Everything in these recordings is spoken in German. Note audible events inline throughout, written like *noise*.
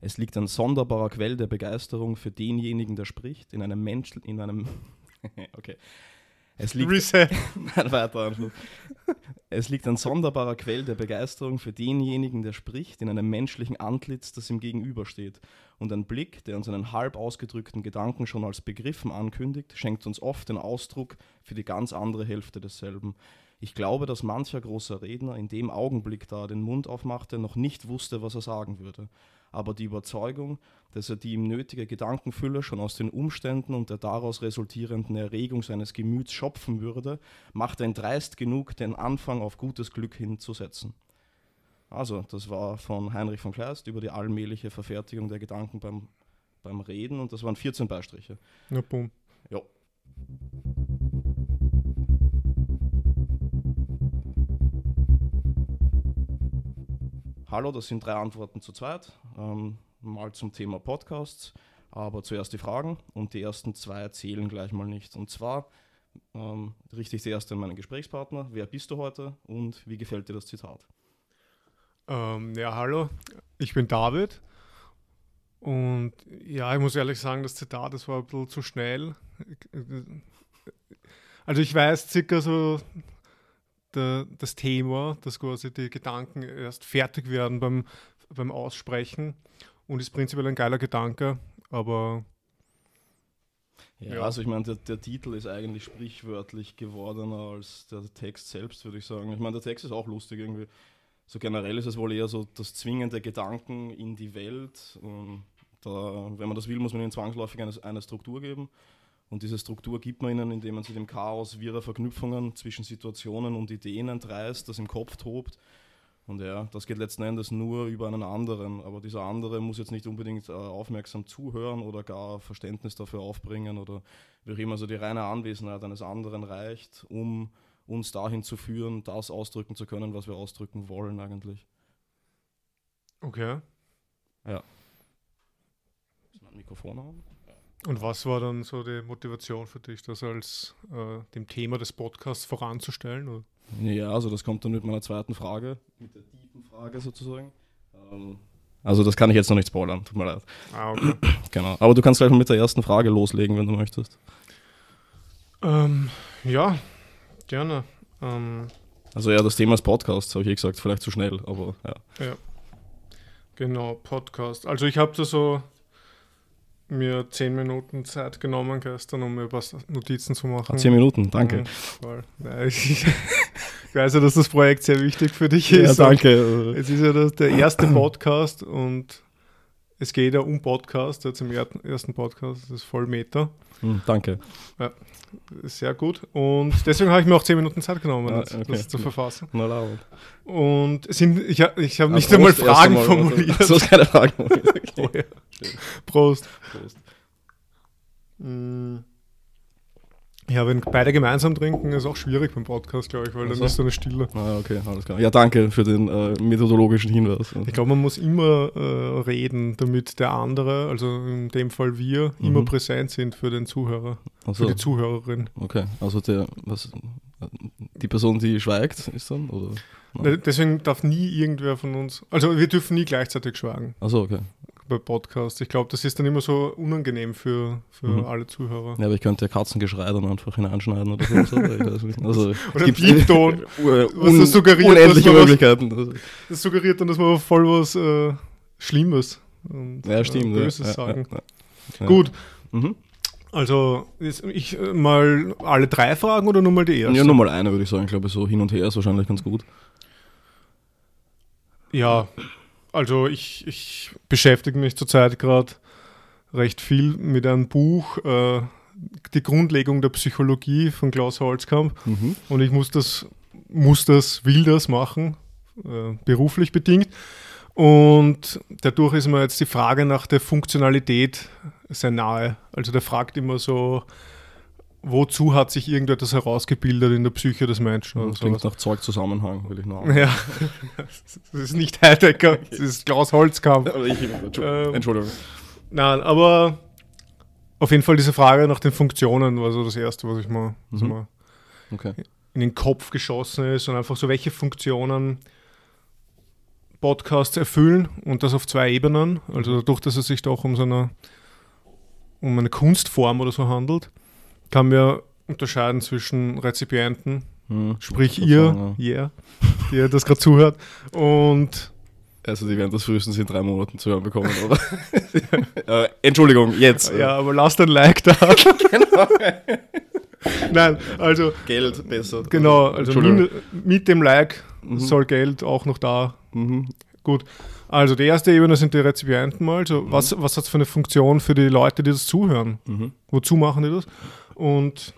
Es liegt ein sonderbarer Quell der Begeisterung für denjenigen, der spricht, in einem Mensch, in einem, *laughs* okay. Es liegt, Reset. *laughs* Nein, weiter. Es liegt ein sonderbarer Quell der Begeisterung für denjenigen, der spricht, in einem menschlichen Antlitz, das ihm gegenübersteht. Und ein Blick, der uns einen halb ausgedrückten Gedanken schon als Begriffen ankündigt, schenkt uns oft den Ausdruck für die ganz andere Hälfte desselben. Ich glaube, dass mancher großer Redner in dem Augenblick, da er den Mund aufmachte, noch nicht wusste, was er sagen würde. Aber die Überzeugung, dass er die ihm nötige Gedankenfülle schon aus den Umständen und der daraus resultierenden Erregung seines Gemüts schöpfen würde, machte ihn dreist genug, den Anfang auf gutes Glück hinzusetzen. Also, das war von Heinrich von Kleist über die allmähliche Verfertigung der Gedanken beim, beim Reden und das waren 14 Beistriche. Na, boom. Ja. Hallo, das sind drei Antworten zu zweit. Ähm, mal zum Thema Podcasts, aber zuerst die Fragen und die ersten zwei zählen gleich mal nicht. Und zwar ähm, richte ich zuerst an meinen Gesprächspartner. Wer bist du heute und wie gefällt dir das Zitat? Ähm, ja, hallo, ich bin David. Und ja, ich muss ehrlich sagen, das Zitat, das war ein bisschen zu schnell. Also ich weiß circa so der, das Thema, dass quasi die Gedanken erst fertig werden beim, beim Aussprechen und ist prinzipiell ein geiler Gedanke, aber Ja, Ja. also ich meine, der, der Titel ist eigentlich sprichwörtlich gewordener als der Text selbst, würde ich sagen. Ich meine, der Text ist auch lustig irgendwie. So generell ist es wohl eher so das Zwingen der Gedanken in die Welt. Und da, wenn man das will, muss man ihnen zwangsläufig eine, eine Struktur geben. Und diese Struktur gibt man ihnen, indem man sie dem Chaos wirrer Verknüpfungen zwischen Situationen und Ideen entreißt, das im Kopf tobt. Und ja, das geht letzten Endes nur über einen anderen. Aber dieser andere muss jetzt nicht unbedingt äh, aufmerksam zuhören oder gar Verständnis dafür aufbringen oder wie auch immer. Also die reine Anwesenheit eines anderen reicht, um uns dahin zu führen, das ausdrücken zu können, was wir ausdrücken wollen eigentlich. okay. Ist mein Mikrofon an? Und was war dann so die Motivation für dich, das als äh, dem Thema des Podcasts voranzustellen? Oder? Ja, also das kommt dann mit meiner zweiten Frage, mit der tiefen Frage sozusagen. Ähm, also das kann ich jetzt noch nicht spoilern, tut mir leid. Ah, okay. *clears throat* Genau. Aber du kannst gleich mal mit der ersten Frage loslegen, wenn du möchtest. ähm, ja, gerne. Ähm, Also ja, das Thema ist Podcasts, habe ich eh gesagt, vielleicht zu schnell, aber ja. Genau, Podcast. Also ich habe da so mir zehn Minuten Zeit genommen gestern, um mir ein paar Notizen zu machen. Ah, Zehn Minuten, danke. Mhm. Ja, ich, weiß ja, dass das Projekt sehr wichtig für dich Ja, ist. danke. Es ist ja das, der erste Podcast und es geht ja um Podcast, jetzt im er- ersten Podcast, das ist voll Meta. Hm, danke. Sehr gut. Und deswegen habe ich mir auch zehn Minuten Zeit genommen, Ah, das, okay. das zu verfassen. Na, laut. Und sind, ich, ich habe Ah, nicht Prost einmal Fragen einmal, formuliert. warte. Du hast keine Fragen formuliert. *laughs* Oh, Okay. ja. Prost. Prost. Mm. Ja, wenn beide gemeinsam trinken, ist auch schwierig beim Podcast, glaube ich, weil Ach dann ist so eine Stille. Ah, okay, alles klar. Ja, danke für den äh, methodologischen Hinweis. Ich glaube, man muss immer äh, reden, damit der andere, also in dem Fall wir, Mhm. immer präsent sind für den Zuhörer, Also, für die Zuhörerin. okay, also der, was, die Person, die schweigt, ist dann, oder? Ne, Deswegen darf nie irgendwer von uns, also wir dürfen nie gleichzeitig schwagen Achso, okay. Bei Podcasts. Ich glaube, das ist dann immer so unangenehm für, für Mhm. alle Zuhörer. Ja, aber ich könnte ja Katzengeschrei dann einfach hineinschneiden oder so. also, Oder Piepton. *laughs* Un, Was das suggeriert, unendliche dass man was- Möglichkeiten. Also, Das suggeriert dann, dass wir voll was äh, Schlimmes und ja, stimmt. äh, Böses ja, sagen. Ja. Gut, Mhm. also jetzt ich äh, mal alle drei Fragen oder nur mal die erste? Ja, nur mal eine, würde ich sagen. Ich glaube, so hin und her ist wahrscheinlich ganz gut. Ja, also ich, ich beschäftige mich zurzeit gerade recht viel mit einem Buch, äh, Die Grundlegung der Psychologie von Klaus Holzkamp. Mhm. Und ich muss das, muss das, will das machen, äh, beruflich bedingt. Und dadurch ist mir jetzt die Frage nach der Funktionalität sehr nahe. Also der fragt immer so, wozu hat sich irgendetwas herausgebildet in der Psyche des Menschen? Oder Das klingt sowas. nach Zeugzusammenhang, will ich noch. Ja, *laughs* das ist nicht Heidegger, das ist Klaus Holzkamp. Aber ich, Ähm, Entschuldigung. Nein, aber auf jeden Fall diese Frage nach den Funktionen war so das Erste, was ich mal, Mhm. mal Okay. in den Kopf geschossen ist und einfach so, welche Funktionen Podcasts erfüllen und das auf zwei Ebenen. Also dadurch, dass es sich doch um so eine, um eine Kunstform oder so handelt, kann man unterscheiden zwischen Rezipienten, Hm, sprich ich ihr, yeah, die ihr das gerade zuhört, und Also die werden das frühestens in drei Monaten zu hören bekommen, oder? *laughs* äh, Entschuldigung, jetzt. ja, aber lasst ein Like da. *laughs* genau. Nein, also Geld besser. genau, also mit dem Like Mhm. soll Geld auch noch da Mhm. Gut. Also die erste Ebene sind die Rezipienten mal. Also Mhm. was, was hat es für eine Funktion für die Leute, die das zuhören? Mhm. Wozu machen die das? Und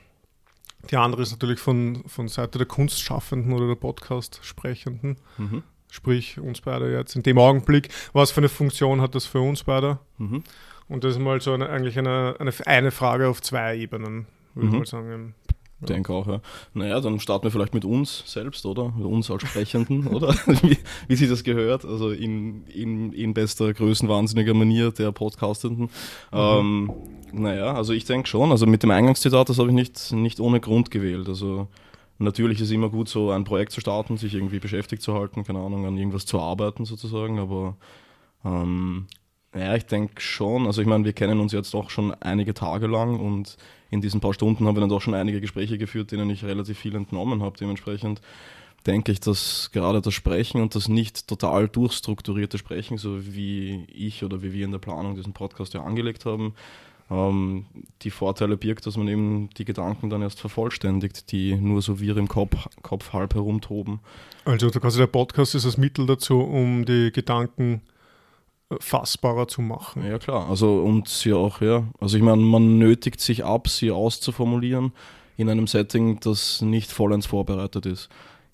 die andere ist natürlich von, von Seite der Kunstschaffenden oder der Podcast-Sprechenden, Mhm. sprich uns beide jetzt in dem Augenblick. Was für eine Funktion hat das für uns beide? Mhm. Und das ist mal so eine, eigentlich eine, eine, eine Frage auf zwei Ebenen, würde ich Mhm. mal sagen. Ich denke auch, ja. Naja, dann starten wir vielleicht mit uns selbst, oder? Mit uns als Sprechenden, *laughs* oder? Wie, wie sie das gehört, also in, in, in bester, größenwahnsinniger Manier der Podcastenden. Ähm, naja, also ich denke schon, also mit dem Eingangszitat, das habe ich nicht, nicht ohne Grund gewählt. Also natürlich ist es immer gut, so ein Projekt zu starten, sich irgendwie beschäftigt zu halten, keine Ahnung, an irgendwas zu arbeiten sozusagen, aber ähm, ja, ich denke schon. Also ich meine, wir kennen uns jetzt auch schon einige Tage lang und in diesen paar Stunden haben wir dann doch schon einige Gespräche geführt, denen ich relativ viel entnommen habe. Dementsprechend denke ich, dass gerade das Sprechen und das nicht total durchstrukturierte Sprechen, so wie ich oder wie wir in der Planung diesen Podcast ja angelegt haben, ähm, die Vorteile birgt, dass man eben die Gedanken dann erst vervollständigt, die nur so wir im Kopf, Kopf halb herumtoben. Also quasi der Podcast ist das Mittel dazu, um die Gedanken äh, fassbarer zu machen. Ja klar, also und sie auch, ja. Also ich meine, man nötigt sich ab, sie auszuformulieren in einem Setting, das nicht vollends vorbereitet ist,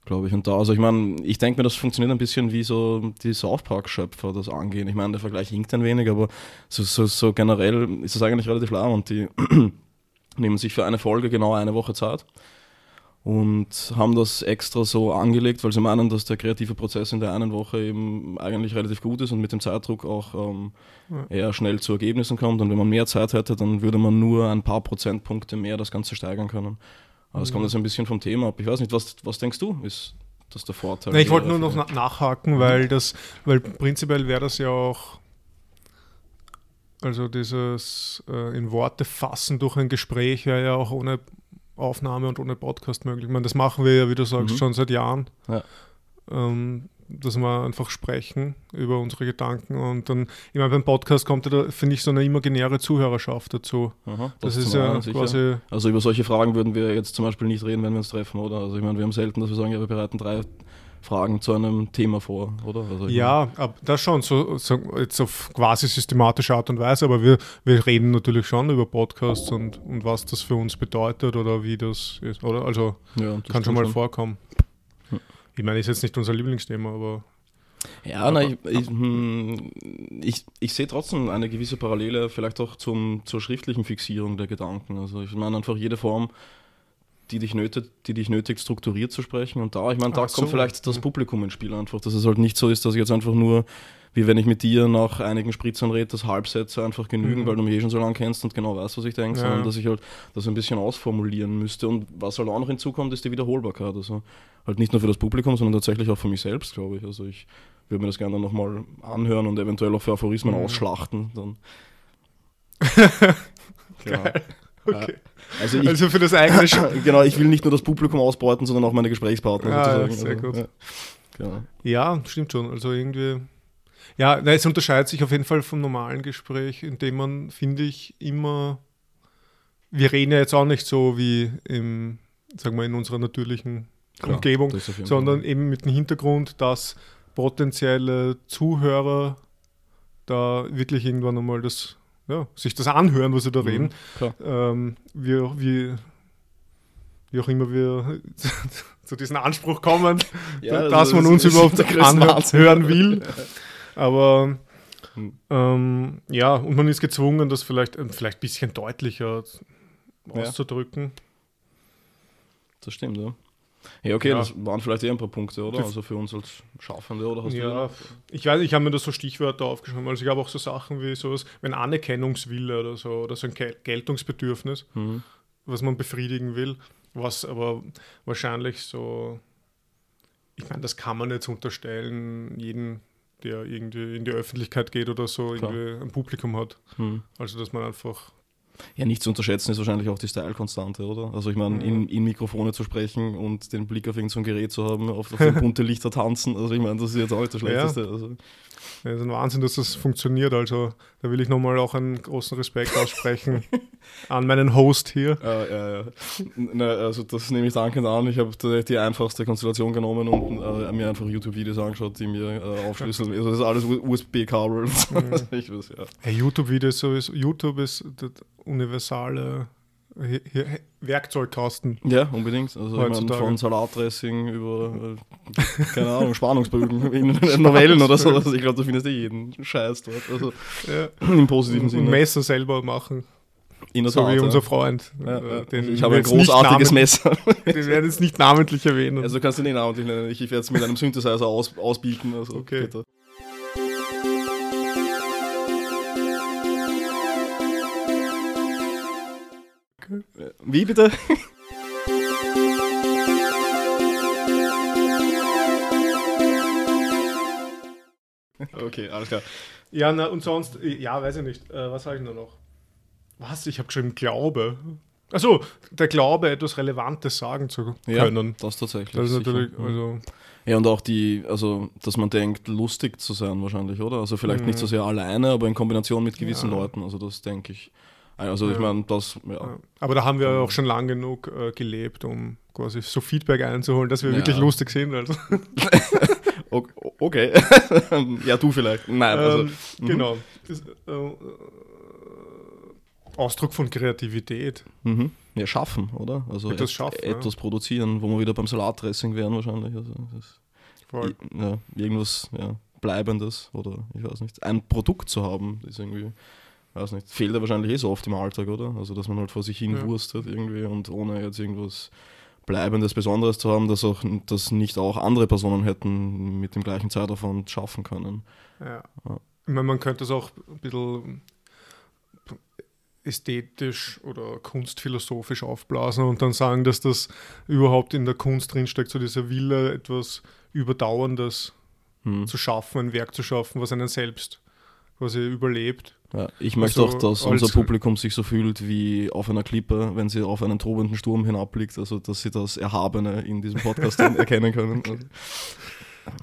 glaube ich. Und da, also ich meine, ich denke mir, das funktioniert ein bisschen wie so die South Park-Schöpfer das angehen. Ich meine, der Vergleich hinkt ein wenig, aber so, so, so generell ist es eigentlich relativ klar und die *clears throat* nehmen sich für eine Folge genau eine Woche Zeit und haben das extra so angelegt, weil sie meinen, dass der kreative Prozess in der einen Woche eben eigentlich relativ gut ist und mit dem Zeitdruck auch ähm, eher schnell zu Ergebnissen kommt. Und wenn man mehr Zeit hätte, dann würde man nur ein paar Prozentpunkte mehr das Ganze steigern können. Aber es kommt jetzt ein bisschen vom Thema ab. Ich weiß nicht, was, was denkst du, ist das der Vorteil? Nee, ich wollte nur noch na nachhaken, weil das, weil prinzipiell wäre das ja auch, also dieses äh, in Worte fassen durch ein Gespräch wäre ja auch ohne Aufnahme und ohne Podcast möglich. Ich meine, das machen wir ja, wie du sagst, Mhm. schon seit Jahren. Ja. Ähm, dass wir einfach sprechen über unsere Gedanken und dann, ich meine, beim Podcast kommt ja da, finde ich, so eine imaginäre Zuhörerschaft dazu. Aha, Das, zum ist ja sicher. quasi, Also über solche Fragen würden wir jetzt zum Beispiel nicht reden, wenn wir uns treffen, oder? Also ich meine, wir haben selten, dass wir sagen, ja, wir bereiten drei Fragen zu einem Thema vor, oder? Also Ja, das schon, so, so jetzt auf quasi systematische Art und Weise, aber wir, wir reden natürlich schon über Podcasts und, und was das für uns bedeutet oder wie das ist, oder? Also ja, das kann schon mal vorkommen. Ich meine, ist jetzt nicht unser Lieblingsthema, aber Ja, na, ich, ich, hm, ich, ich sehe trotzdem eine gewisse Parallele vielleicht auch zum, zur schriftlichen Fixierung der Gedanken. Also ich meine einfach jede Form, die dich nötigt, die dich nötigt, strukturiert zu sprechen. Und da, ich meine, da so. kommt vielleicht das. Publikum ins Spiel einfach, dass es halt nicht so ist, dass ich jetzt einfach nur, wie wenn ich mit dir nach einigen Spritzern rede, dass Halbsätze einfach genügen, Mhm. weil du mich eh schon so lange kennst und genau weißt, was ich denke, Ja. sondern dass ich halt das ein bisschen ausformulieren müsste. Und was halt auch noch hinzukommt, ist die Wiederholbarkeit. Also halt nicht nur für das Publikum, sondern tatsächlich auch für mich selbst, glaube ich. Also ich würde mir das gerne nochmal anhören und eventuell auch für Aphorismen Mhm. ausschlachten. Dann. *laughs* genau. okay. Also ich, Also für das eigene *laughs* genau, ich will nicht nur das Publikum ausbeuten, sondern auch meine Gesprächspartner Ja, sozusagen. sehr also, gut. Ja. Genau. Ja, stimmt schon. Also irgendwie. Ja, na, es unterscheidet sich auf jeden Fall vom normalen Gespräch, indem man, finde ich, immer. Wir reden ja jetzt auch nicht so wie im, sagen wir, in unserer natürlichen Klar, Umgebung, sondern Fall. eben mit dem Hintergrund, dass potenzielle Zuhörer da wirklich irgendwann einmal das, ja, sich das anhören, was sie da Mhm, reden. Klar. Ähm, wie, wie, wie auch immer wir *laughs* zu diesem Anspruch kommen, Ja, dass also man uns überhaupt anhören will. *laughs* Aber Hm. ähm, ja, und man ist gezwungen, das vielleicht, äh, vielleicht ein bisschen deutlicher Ja. auszudrücken. Das stimmt, ja. Ja, okay, Ja. das waren vielleicht eher ein paar Punkte, oder? Also für uns als Schaffende, oder? Hast Ja, ich weiß, ich habe mir da so Stichwörter aufgeschrieben. Also ich habe auch so Sachen wie sowas, wenn Anerkennungswille oder so, oder so ein Gel- Geltungsbedürfnis, Mhm. was man befriedigen will, was aber wahrscheinlich so, ich meine, das kann man jetzt unterstellen, jeden der irgendwie in die Öffentlichkeit geht oder so, Klar. irgendwie ein Publikum hat. Hm. Also dass man einfach Ja, nicht zu unterschätzen ist wahrscheinlich auch die Style-Konstante, oder? Also ich meine, in, in Mikrofone zu sprechen und den Blick auf irgendein so ein Gerät zu haben, auf, auf *laughs* bunte Lichter tanzen, also ich meine, das ist jetzt auch nicht das Ja. Schlechteste. Also, Ja, das ist ein Wahnsinn, dass das funktioniert. Also da will ich nochmal auch einen großen Respekt aussprechen *laughs* an meinen Host hier. äh, ja, ja. Na, also das nehme ich dankend an. Ich habe die, die einfachste Konstellation genommen und äh, mir einfach YouTube-Videos angeschaut, die mir äh, aufschlüsseln. Also das ist alles USB-Kabel. und *laughs* so. Ich weiß, ja. Hey, YouTube-Videos sowieso. YouTube ist der universale He- Werkzeugkasten. ja, unbedingt. Also ich Heutzutage. von Salatdressing über, äh, keine Ahnung, *laughs* Spannungsbögen in Novellen oder so. Also ich glaube, du findest eh jeden Scheiß dort. Also Ja. im positiven Sinne. Messer selber machen. In der So Tat, wie unser Freund. Ja, Äh, ja. ich habe ein großartiges Messer. *laughs* Den werden jetzt nicht namentlich erwähnen. Also kannst du den namentlich nennen. Ich werde es mit einem Synthesizer aus, ausbieten. Also Okay. bitte. Wie bitte? *laughs* Okay, alles klar. Ja, na, und sonst, ja, weiß ich nicht. Äh, was habe ich nur noch? Was? Ich habe geschrieben Glaube. Achso, der Glaube, etwas Relevantes sagen zu Ja, können. das tatsächlich. Das ist sicher. natürlich, also, Ja, und auch die, also, dass man denkt, lustig zu sein wahrscheinlich, oder? Also vielleicht nicht so sehr alleine, aber in Kombination mit gewissen Mhm. Ja. Leuten. Also das denke ich. Also ich Ja. meine, das, ja. ja. aber da haben wir auch schon lang genug äh, gelebt, um quasi so Feedback einzuholen, dass wir Ja. wirklich lustig sind. Also, *laughs* Okay. *laughs* ja, du vielleicht. Nein, also. ähm, Genau. Das, äh, äh, Ausdruck von Kreativität. Mhm. Ja, schaffen, oder? Also Etwas et- schaffen, ja. etwas produzieren, wo wir wieder beim Salatdressing wären wahrscheinlich. Also Voll. ja, irgendwas ja, Bleibendes oder ich weiß nicht. Ein Produkt zu haben, ist irgendwie, weiß nicht, fehlt ja wahrscheinlich eh so oft im Alltag, oder? Also dass man halt vor sich hin Ja. wurstet irgendwie und ohne jetzt irgendwas Bleibendes, Besonderes zu haben, dass auch das nicht auch andere Personen hätten mit dem gleichen Zeitaufwand schaffen können. Ja. Ja. Ich meine, man könnte es auch ein bisschen ästhetisch oder kunstphilosophisch aufblasen und dann sagen, dass das überhaupt in der Kunst drinsteckt, so dieser Wille, etwas Überdauerndes Hm. zu schaffen, ein Werk zu schaffen, was einen selbst quasi überlebt. Ja, ich möchte Also auch, dass unser Publikum sich so fühlt wie auf einer Klippe, wenn sie auf einen tobenden Sturm hinabblickt, also dass sie das Erhabene in diesem Podcast *laughs* erkennen können.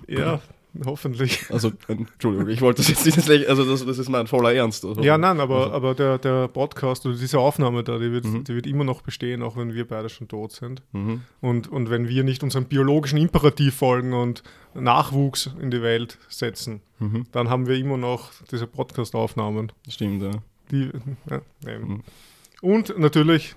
Ja, *laughs* hoffentlich. Also, Entschuldigung, ich wollte das jetzt nicht, also das, das ist mein voller Ernst. Also, Ja, nein, aber, Also- aber der, der Podcast oder diese Aufnahme da, die wird, Mhm. die wird immer noch bestehen, auch wenn wir beide schon tot sind. Mhm. Und, und wenn wir nicht unserem biologischen Imperativ folgen und Nachwuchs in die Welt setzen, Mhm. dann haben wir immer noch diese Podcast-Aufnahmen. Stimmt, ja. Die, ja. Mhm. Und natürlich,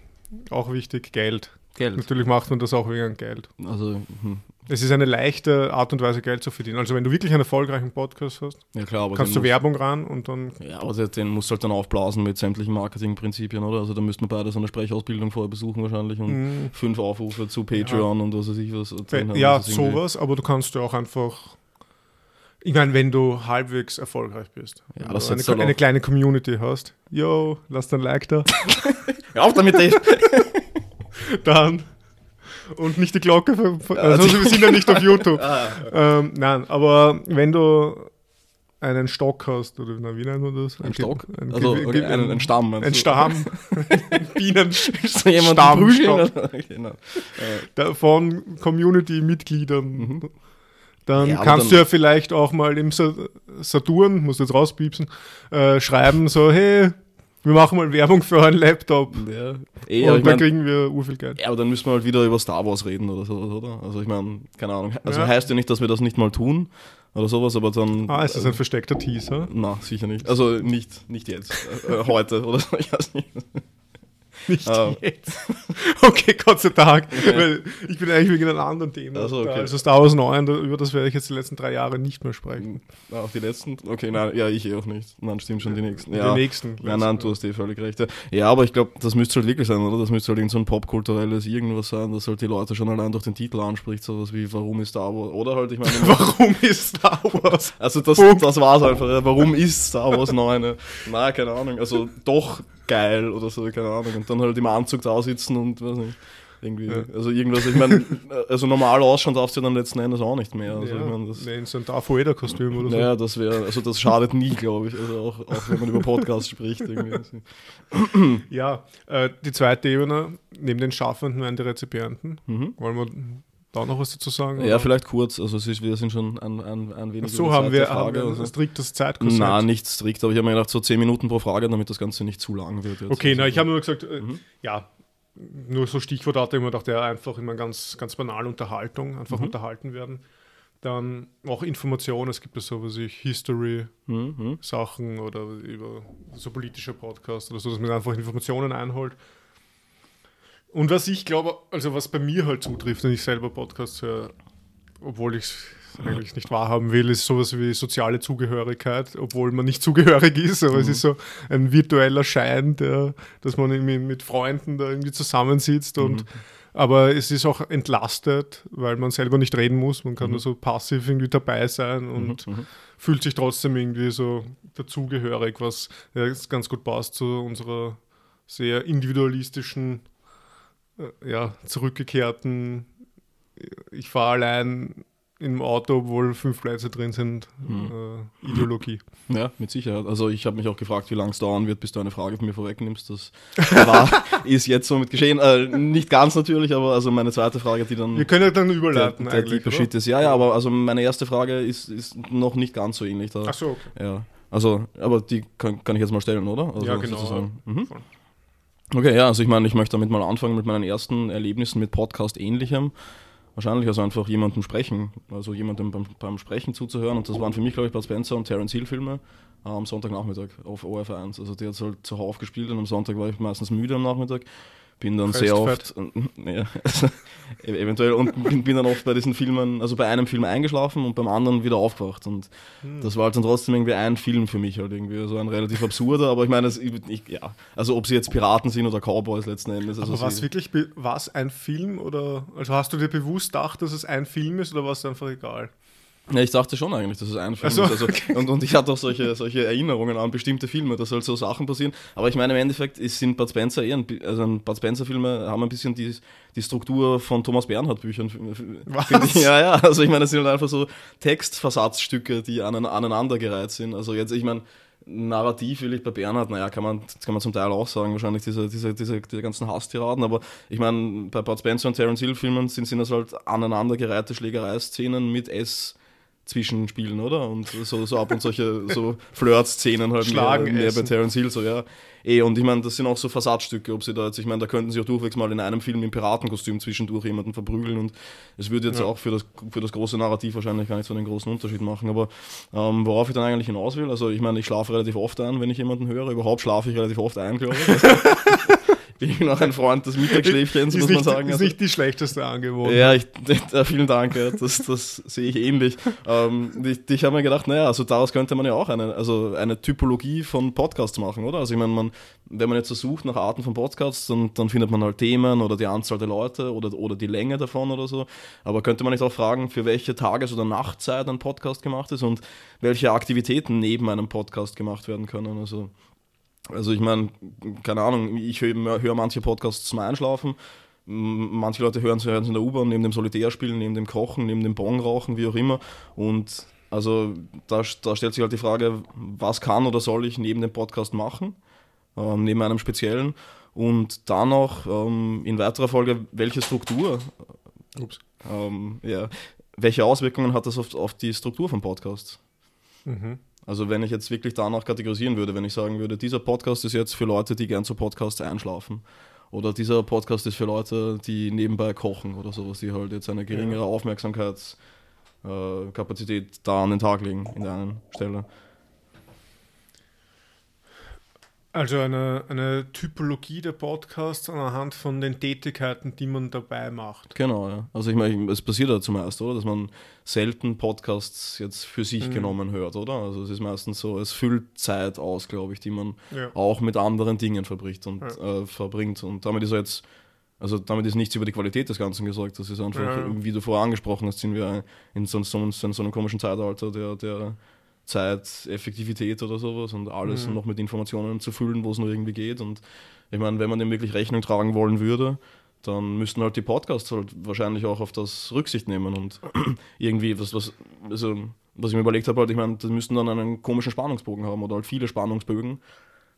auch wichtig, Geld. Geld. Natürlich macht man das auch wegen Geld. Also, hm. Es ist eine leichte Art und Weise, Geld zu verdienen. Also wenn du wirklich einen erfolgreichen Podcast hast, ja klar, kannst du muss- Werbung ran und dann Ja, aber den- musst du halt dann aufblasen mit sämtlichen Marketingprinzipien, oder? Also da müssten wir beide so eine Sprechausbildung vorher besuchen wahrscheinlich und Mhm. fünf Aufrufe zu Patreon und was weiß ich was. erzählen Ja, irgendwie- sowas, aber du kannst ja auch einfach. Ich meine, wenn du halbwegs erfolgreich bist, Ja, wenn das du eine, halt eine kleine Community hast, yo, lass dein Like da, *laughs* Hör auf damit, Dave! *laughs* dann und nicht die Glocke, Ja, also wir sind ja nicht auf YouTube. *laughs* ah, ähm, nein, aber wenn du einen Stock hast, oder na, wie nennt man das? ein Stock? Ein, also okay, ein, ein Stamm. Ein du? Stamm, *laughs* *laughs* ein Bienen, so jemand Stamm, prügeln? Stock. genau. Äh, da- von Community-Mitgliedern. Dann Mhm. Ja, aber kannst dann- du ja vielleicht auch mal im Sa- Saturn, musst jetzt rauspiepsen, äh, schreiben so, hey, wir machen mal Werbung für euren Laptop. ja. Aber und ich dann mein, kriegen wir urviel Geld. ja, aber dann müssen wir halt wieder über Star Wars reden oder so, oder? Also ich meine, keine Ahnung. Also Ja. heißt ja nicht, dass wir das nicht mal tun oder sowas, aber dann. Ah, ist das ein versteckter Teaser? Na, sicher nicht. Also nicht, nicht jetzt. Äh, heute oder so, *laughs* ich weiß nicht. Nicht Ah. jetzt. *laughs* Okay, Gott sei Dank. Weil ich bin eigentlich wegen einem anderen Thema. Ach so, okay. da. Also Star Wars 9, da- über das werde ich jetzt die letzten drei Jahre nicht mehr sprechen. Ah, auf die letzten? Okay, nein, ja, ich eh auch nicht. Nein, stimmt schon, die nächsten. Ja. Die nächsten. Ja, nein, du hast eh völlig recht. Ja, aber ich glaube, das müsste halt wirklich sein, oder? Das müsste halt irgend so ein popkulturelles irgendwas sein, das halt die Leute schon allein durch den Titel anspricht, sowas wie Warum ist Star Wars? Oder halt, ich meine, *laughs* Warum ist Star Wars? also das, Punkt. das war's einfach. Warum ist Star Wars 9? Na, keine Ahnung. Also doch geil oder so, keine Ahnung. Und dann halt im Anzug da sitzen und weiß nicht. Irgendwie. Ja. Also irgendwas, ich meine, also normal ausschauen darfst du dann letzten Endes auch nicht mehr. Also ja, ich mein, das, nee, in so ein Darth Vader-Kostüm oder so. naja, das wäre, also das schadet nie, glaube ich. Also auch, auch wenn man über Podcasts spricht. Irgendwie. Ja, äh, die zweite Ebene, neben den Schaffenden werden die Rezipienten. Mhm. Wollen wir da noch was dazu sagen? Ja, oder? vielleicht kurz. Also es ist, wir sind schon ein, ein, ein wenig Ach so haben wir, haben wir also. ein striktes Zeitkonzept. Nein, nicht strikt, aber ich habe mir gedacht, so 10 Minuten pro Frage, damit das Ganze nicht zu lang wird. Jetzt. Okay, also, na, ich habe nur gesagt, äh, Mhm. ja, nur so Stichwort hatte ich mir gedacht, ja, einfach immer ganz, ganz banal Unterhaltung, einfach Mhm. unterhalten werden. Dann auch Informationen, es gibt ja so was ich History-Sachen Mhm. oder über so politische Podcasts oder so, dass man einfach Informationen einholt. Und was ich glaube, also was bei mir halt zutrifft, wenn ich selber Podcasts höre, obwohl ich es eigentlich nicht wahrhaben will, ist sowas wie soziale Zugehörigkeit, obwohl man nicht zugehörig ist, aber es ist so ein virtueller Schein, der, dass man irgendwie mit Freunden da irgendwie zusammensitzt und aber es ist auch entlastet, weil man selber nicht reden muss, man kann nur so passiv irgendwie dabei sein und Mhm. fühlt sich trotzdem irgendwie so dazugehörig, was ja, ganz gut passt zu unserer sehr individualistischen, ja, zurückgekehrten, ich fahre allein im Auto, obwohl fünf Plätze drin sind, äh, Ideologie. Ja, mit Sicherheit. Also ich habe mich auch gefragt, wie lange es dauern wird, bis du eine Frage von mir vorwegnimmst. Das *laughs* war, ist jetzt somit geschehen. Äh, nicht ganz natürlich, aber also meine zweite Frage, die dann Wir können ja dann der, überleiten der eigentlich, tiefe oder? Shit ist. Ja, ja, aber also meine erste Frage ist, ist noch nicht ganz so ähnlich. Da. Ach so, okay. Ja, also, aber die kann, kann ich jetzt mal stellen, oder? Also Ja, genau. Mhm. Okay, ja, also ich meine, ich möchte damit mal anfangen mit meinen ersten Erlebnissen mit Podcast ähnlichem. Wahrscheinlich also einfach jemandem sprechen, also jemandem beim, beim Sprechen zuzuhören. Und das waren für mich, glaube ich, Bud Spencer und Terence Hill Filme äh, am Sonntagnachmittag auf ORF1. Also die hat halt zuhauf gespielt und am Sonntag war ich meistens müde am Nachmittag. Bin dann sehr Fressfett. oft, *laughs* ja, also, e- eventuell, und bin, bin dann oft bei diesen Filmen, also bei einem Film eingeschlafen und beim anderen wieder aufgewacht. Und Hm. das war halt dann trotzdem irgendwie ein Film für mich halt irgendwie, so ein relativ absurder, aber ich meine, es, ich, ja, also ob sie jetzt Piraten sind oder Cowboys letzten Endes. Also Aber war es wirklich, war es ein Film oder, also hast du dir bewusst gedacht, dass es ein Film ist oder war es einfach egal? Ja, ich dachte schon eigentlich, dass es ein Film so, ist. Also, und, und ich hatte auch solche, solche Erinnerungen an bestimmte Filme, dass halt so Sachen passieren. Aber ich meine, im Endeffekt ist, sind Bud Spencer eher, ein, also ein Bud Spencer-Filme haben ein bisschen die, die Struktur von Thomas Bernhard-Büchern. Was? Ja, ja, also ich meine, es sind halt einfach so Textversatzstücke, die anen, aneinandergereiht sind. Also jetzt, ich meine, narrativ will ich bei Bernhard, naja, kann man, das kann man zum Teil auch sagen, wahrscheinlich diese, diese, diese, diese ganzen Hasstiraden, aber ich meine, bei Bud Spencer und Terence Hill Filmen sind, sind das halt aneinandergereihte Schlägereiszenen mit S Zwischenspielen, oder? Und so, so ab und solche so Flirt-Szenen halt Schlagen, mehr, mehr bei. Terence Hill, so, ja. Eh, und ich meine, das sind auch so Versatzstücke, ob sie da jetzt, ich meine, da könnten sie auch durchwegs mal in einem Film im Piratenkostüm zwischendurch jemanden verprügeln und es würde jetzt Ja. auch für das, für das große Narrativ wahrscheinlich gar nicht so einen großen Unterschied machen, aber ähm, worauf ich dann eigentlich hinaus will, also ich meine, ich schlafe relativ oft ein, wenn ich jemanden höre, überhaupt schlafe ich relativ oft ein, glaube ich. *laughs* *laughs* ich bin auch ein Freund des Mittagsschläfchens, muss man sagen. Ist Also- nicht die schlechteste Angewohnheit. ja, ich, äh, *laughs* vielen Dank, ja, das, das sehe ich ähnlich. Ähm, ich ich habe mir gedacht, naja, also daraus könnte man ja auch eine, also eine Typologie von Podcasts machen, oder? Also ich meine, man, wenn man jetzt so sucht nach Arten von Podcasts, dann, dann findet man halt Themen oder die Anzahl der Leute oder, oder die Länge davon oder so. Aber könnte man nicht auch fragen, für welche Tages- oder Nachtzeit ein Podcast gemacht ist und welche Aktivitäten neben einem Podcast gemacht werden können? Also also ich meine, keine Ahnung, ich höre hör manche Podcasts zum Einschlafen. Manche Leute hören sie in der U-Bahn, neben dem Solitärspielen, neben dem Kochen, neben dem Bon rauchen, wie auch immer. Und also da, da stellt sich halt die Frage, was kann oder soll ich neben dem Podcast machen, ähm, neben einem speziellen. Und dann noch ähm, in weiterer Folge, welche Struktur, Ups. ähm, ja, welche Auswirkungen hat das auf, auf die Struktur von Podcasts? Mhm. Also wenn ich jetzt wirklich danach kategorisieren würde, wenn ich sagen würde, dieser Podcast ist jetzt für Leute, die gern zu Podcasts einschlafen. Oder dieser Podcast ist für Leute, die nebenbei kochen oder sowas, die halt jetzt eine geringere Aufmerksamkeitskapazität äh, da an den Tag legen in der einen Stelle. Also eine, eine Typologie der Podcasts anhand von den Tätigkeiten, die man dabei macht. Genau, ja. Also ich meine, es passiert ja zumeist, oder? Dass man selten Podcasts jetzt für sich Mhm. genommen hört, oder? Also es ist meistens so, es füllt Zeit aus, glaube ich, die man Ja. auch mit anderen Dingen verbricht und Ja. äh, verbringt. Und damit ist jetzt, also damit ist nichts über die Qualität des Ganzen gesagt. Das ist einfach, Ja. wie du vorher angesprochen hast, sind wir in so, so, in so einem komischen Zeitalter der, der Zeiteffektivität oder sowas und alles Mhm. noch mit Informationen zu füllen, wo es nur irgendwie geht. Und ich meine, wenn man dem wirklich Rechnung tragen wollen würde, dann müssten halt die Podcasts halt wahrscheinlich auch auf das Rücksicht nehmen und *clears throat* irgendwie was, was, also, was ich mir überlegt habe, halt, ich meine, die müssten dann einen komischen Spannungsbogen haben oder halt viele Spannungsbögen,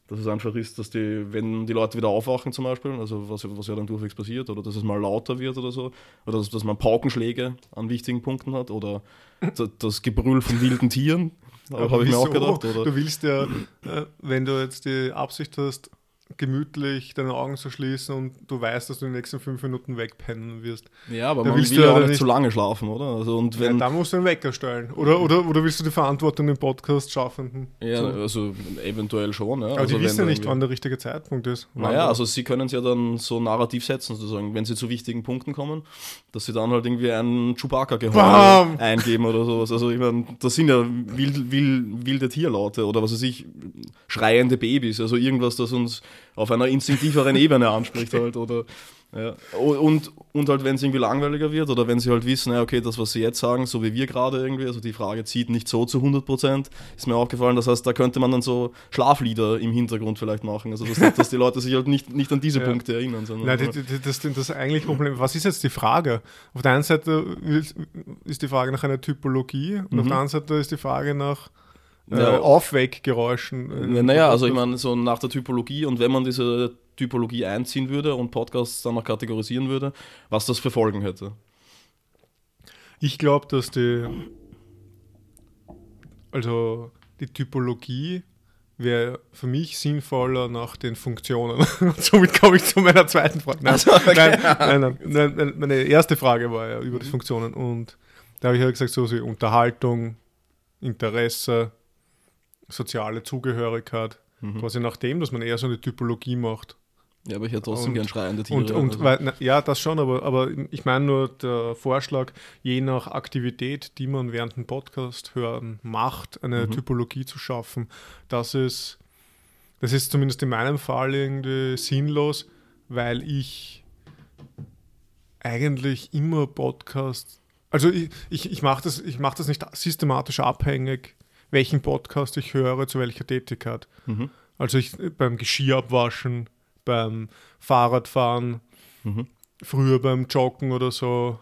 dass es einfach ist, dass die, wenn die Leute wieder aufwachen zum Beispiel, also was, was ja dann durchwegs passiert, oder dass es mal lauter wird oder so, oder dass, dass man Paukenschläge an wichtigen Punkten hat, oder *laughs* das Gebrüll von wilden Tieren, habe ich mir auch gedacht. Oder? Du willst ja, äh, wenn du jetzt die Absicht hast, gemütlich deine Augen zu schließen und du weißt, dass du in den nächsten fünf Minuten wegpennen wirst. Ja, aber da man will ja auch nicht, zu lange schlafen, oder? Also und wenn ja, da musst du einen Wecker stellen. Oder, oder, oder willst du die Verantwortung im Podcast schaffenden? Ja, so. also eventuell schon. Ja. Aber also die wissen ja nicht, wann der richtige Zeitpunkt ist. Naja, also sie können es ja dann so narrativ setzen, sozusagen, wenn sie zu wichtigen Punkten kommen, dass sie dann halt irgendwie einen Chewbacca-Geheul eingeben oder sowas. Also ich meine, das sind ja wild, wild, wilde Tierlaute oder was weiß ich, schreiende Babys, also irgendwas, das uns auf einer instinktiveren Ebene anspricht halt. Oder, ja. und, und halt, wenn es irgendwie langweiliger wird oder wenn sie halt wissen, ja, okay, das, was sie jetzt sagen, so wie wir gerade irgendwie, also die Frage zieht nicht so zu 100 Prozent, ist mir aufgefallen. Das heißt, da könnte man dann so Schlaflieder im Hintergrund vielleicht machen. Also, dass, dass die Leute sich halt nicht, nicht an diese ja. Punkte erinnern. Sondern Nein, halt das, das, das, das eigentliche Problem, was ist jetzt die Frage? Auf der einen Seite ist die Frage nach einer Typologie und mhm. auf der anderen Seite ist die Frage nach ja. äh, Aufweckgeräuschen. Äh, naja, also ich meine, so nach der Typologie und wenn man diese Typologie einziehen würde und Podcasts dann noch kategorisieren würde, was das für Folgen hätte. Ich glaube, dass die, also die Typologie wäre für mich sinnvoller nach den Funktionen. *laughs* somit komme ich zu meiner zweiten Frage. Nein, also, okay. *laughs* nein, nein, nein, nein, meine erste Frage war ja über die Funktionen und da habe ich ja gesagt, so wie Unterhaltung, Interesse, soziale Zugehörigkeit. Mhm. Quasi nach dem, dass man eher so eine Typologie macht. Ja, aber ich hätte trotzdem und, gern schreiende Tiere. Und, und also. weil, na, ja, das schon, aber, aber ich meine nur der Vorschlag, je nach Aktivität, die man während dem Podcast hören macht, eine mhm. Typologie zu schaffen, das ist, das ist zumindest in meinem Fall irgendwie sinnlos, weil ich eigentlich immer Podcast, also ich, ich, ich mache das, mach das nicht systematisch abhängig welchen Podcast ich höre, zu welcher Tätigkeit. Mhm. Also ich beim Geschirr abwaschen, beim Fahrradfahren, mhm. früher beim Joggen oder so,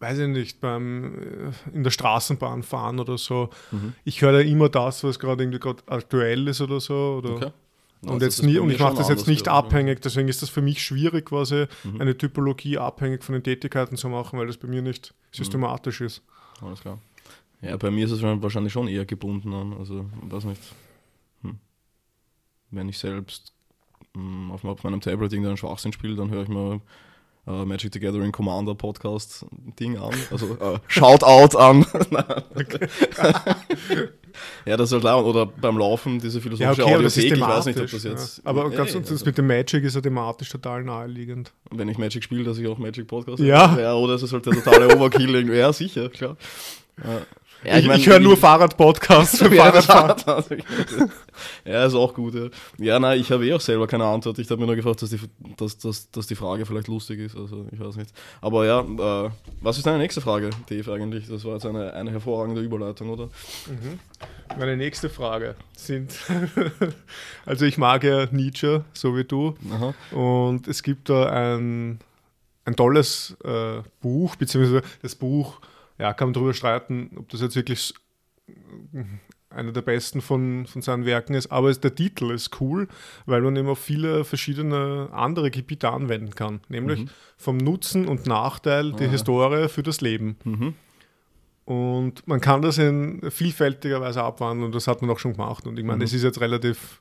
weiß ich nicht, beim äh, in der Straßenbahn fahren oder so. Mhm. Ich höre ja immer das, was gerade irgendwie gerade aktuell ist oder so. Oder okay. Und, also jetzt nie, und ich mache das jetzt nicht abhängig, deswegen ist das für mich schwierig, quasi mhm. eine Typologie abhängig von den Tätigkeiten zu machen, weil das bei mir nicht mhm. systematisch ist. Alles klar. Ja, bei mir ist es wahrscheinlich schon eher gebunden an. Also, weiß nicht. Hm. Wenn ich selbst hm, auf, auf, meinem Tablet irgendeinen Schwachsinn spiele, dann höre ich mir äh, Magic the Gathering Commander Podcast Ding an. Also äh, *laughs* Shoutout an. *laughs* ja, das ist halt klar. Oder beim Laufen diese philosophische ja, okay, Audiothek. Ich weiß nicht, ob das jetzt. Ja. Aber ganz ey, also, mit dem Magic ist ja thematisch total naheliegend. Wenn ich Magic spiele, dass ich auch Magic Podcast Ja. ja oder ist es halt der totale Overkill. irgendwie. Ja, sicher, klar. Ja. Ja, ich, ich, ich höre nur Fahrradpodcasts für *laughs* Fahrradfahren. *laughs* ja, ist auch gut. Ja, ja nein, ich habe eh auch selber keine Antwort. Ich habe mir nur gefragt, dass die, dass, dass, dass die Frage vielleicht lustig ist. Also, ich weiß nicht. Aber ja, äh, was ist deine nächste Frage, Dave, eigentlich? Das war jetzt eine, eine hervorragende Überleitung, oder? Mhm. Meine nächste Frage sind, *laughs* also ich mag ja Nietzsche, so wie du. Aha. Und es gibt da ein, ein tolles äh, Buch, beziehungsweise das Buch ja, kann man darüber streiten, ob das jetzt wirklich einer der besten von, von seinen Werken ist, aber der Titel ist cool, weil man eben auf viele verschiedene andere Gebiete anwenden kann, nämlich mhm. vom Nutzen und Nachteil ah, der Historie für das Leben. Mhm. Und man kann das in vielfältiger Weise abwandeln und das hat man auch schon gemacht. Und ich meine, mhm. das ist jetzt relativ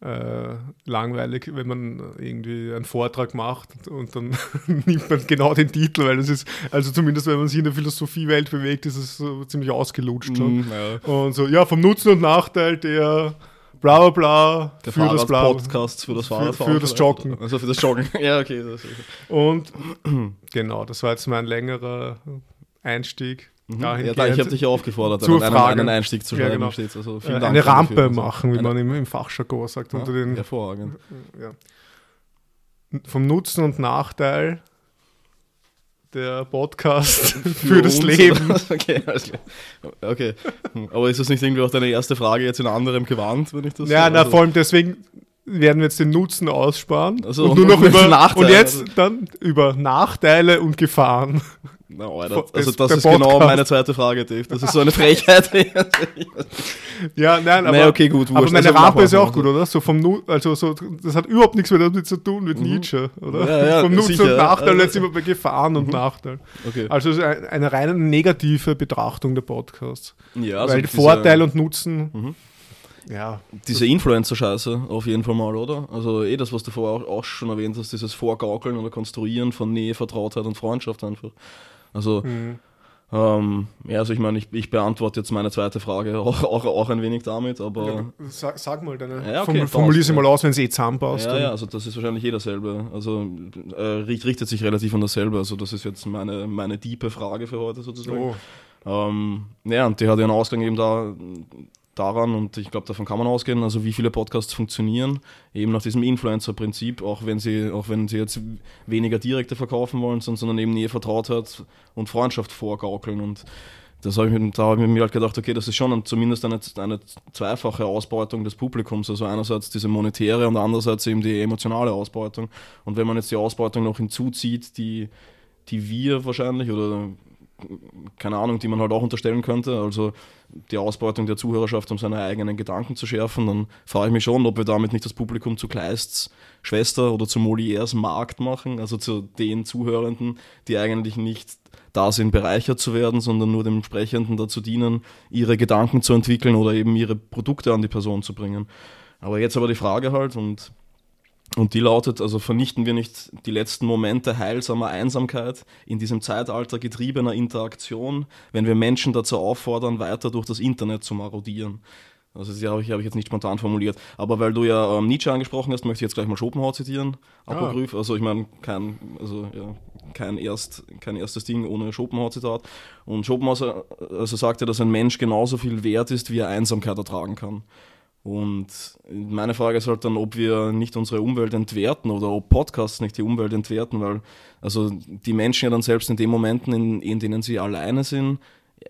äh, langweilig, wenn man irgendwie einen Vortrag macht und dann *laughs* nimmt man genau den Titel, weil das ist, also zumindest wenn man sich in der Philosophiewelt bewegt, ist es so ziemlich ausgelutscht. Mm, ja. Und so, ja, vom Nutzen und Nachteil der bla bla bla der für das bla Podcast für das Fahrradfahren. Für, für das Joggen. Also für das Joggen. *laughs* ja, okay. und *clears throat* genau, das war jetzt mein längerer Einstieg. Mhm. Ja, ich habe dich ja aufgefordert, einen, einen, Einstieg zu schreiben. Ja, genau. Also vielen Dank eine Rampe dafür. machen, wie eine, man im, im Fachjargon sagt. Ja, unter den, hervorragend. Ja. Vom Nutzen und Nachteil der Podcast *laughs* für, für das Leben. okay, okay. Aber ist das nicht irgendwie auch deine erste Frage jetzt in anderem Gewand, wenn ich das Ja, so? na, also vor allem deswegen werden wir jetzt den Nutzen aussparen Also, und nur noch *laughs* über Nachteile. und jetzt dann über Nachteile und Gefahren. Na, Alter, also das ist genau Podcast. meine zweite Frage, Dave. Das ist so eine Frechheit. *laughs* Ja, nein, aber, Naja, okay, gut, aber wurscht. meine Also, mach ist ja auch gut, oder? So vom Nu also so, das hat überhaupt nichts mehr damit zu tun mit Nietzsche, oder? Mhm. Ja, ja, vom Nutzen und Nachteil, Also- jetzt sind wir bei Gefahren und Nachteil. Okay. Also es ist ein- eine reine negative Betrachtung der Podcasts. Ja, also Weil Vorteil und Nutzen, Mhm. ja, Diese Influencer-Scheiße auf jeden Fall mal, oder? Also eh das, was du vorher auch, auch schon erwähnt hast, dieses Vorgaukeln oder Konstruieren von Nähe, Vertrautheit und Freundschaft einfach. Also, Mhm. ähm, ja, also ich meine, ich, ich beantworte jetzt meine zweite Frage *laughs* auch, auch, auch ein wenig damit, aber Sag, sag mal deine, Ja, okay, formul- formulier sie ja. mal aus, wenn es eh zusammenpasst. ja, ja, also das ist wahrscheinlich eh dasselbe. Also äh, richt- richtet sich relativ an dasselbe. Also das ist jetzt meine, meine diepe Frage für heute sozusagen. Oh. Ähm, ja, und die hat ja einen Ausgang eben da, daran und ich glaube, davon kann man ausgehen, also wie viele Podcasts funktionieren, eben nach diesem Influencer-Prinzip, auch wenn sie, auch wenn sie jetzt weniger direkte verkaufen wollen, sondern eben Nähe, Vertrautheit und Freundschaft vorgaukeln und das hab ich da habe ich mir halt gedacht, okay, das ist schon zumindest eine, eine zweifache Ausbeutung des Publikums. Also einerseits diese monetäre und andererseits eben die emotionale Ausbeutung. Und wenn man jetzt die Ausbeutung noch hinzuzieht, die, die wir wahrscheinlich oder keine Ahnung, die man halt auch unterstellen könnte, also die Ausbeutung der Zuhörerschaft, um seine eigenen Gedanken zu schärfen, dann frage ich mich schon, ob wir damit nicht das Publikum zu Kleists Schwester oder zu Molières Markt machen, also zu den Zuhörenden, die eigentlich nicht da sind, bereichert zu werden, sondern nur dem Sprechenden dazu dienen, ihre Gedanken zu entwickeln oder eben ihre Produkte an die Person zu bringen. Aber jetzt aber die Frage halt und und die lautet, also vernichten wir nicht die letzten Momente heilsamer Einsamkeit in diesem Zeitalter getriebener Interaktion, wenn wir Menschen dazu auffordern, weiter durch das Internet zu marodieren. Also das habe ich, habe ich jetzt nicht spontan formuliert. Aber weil du ja ähm, Nietzsche angesprochen hast, möchte ich jetzt gleich mal Schopenhauer zitieren. Apokryph. Also ich meine, kein, also, ja, kein, erst, kein erstes Ding ohne Schopenhauer-Zitat. Und Schopenhauer also sagte, dass ein Mensch genauso viel wert ist, wie er Einsamkeit ertragen kann. Und meine Frage ist halt dann, ob wir nicht unsere Umwelt entwerten oder ob Podcasts nicht die Umwelt entwerten, weil also die Menschen ja dann selbst in den Momenten, in, in denen sie alleine sind,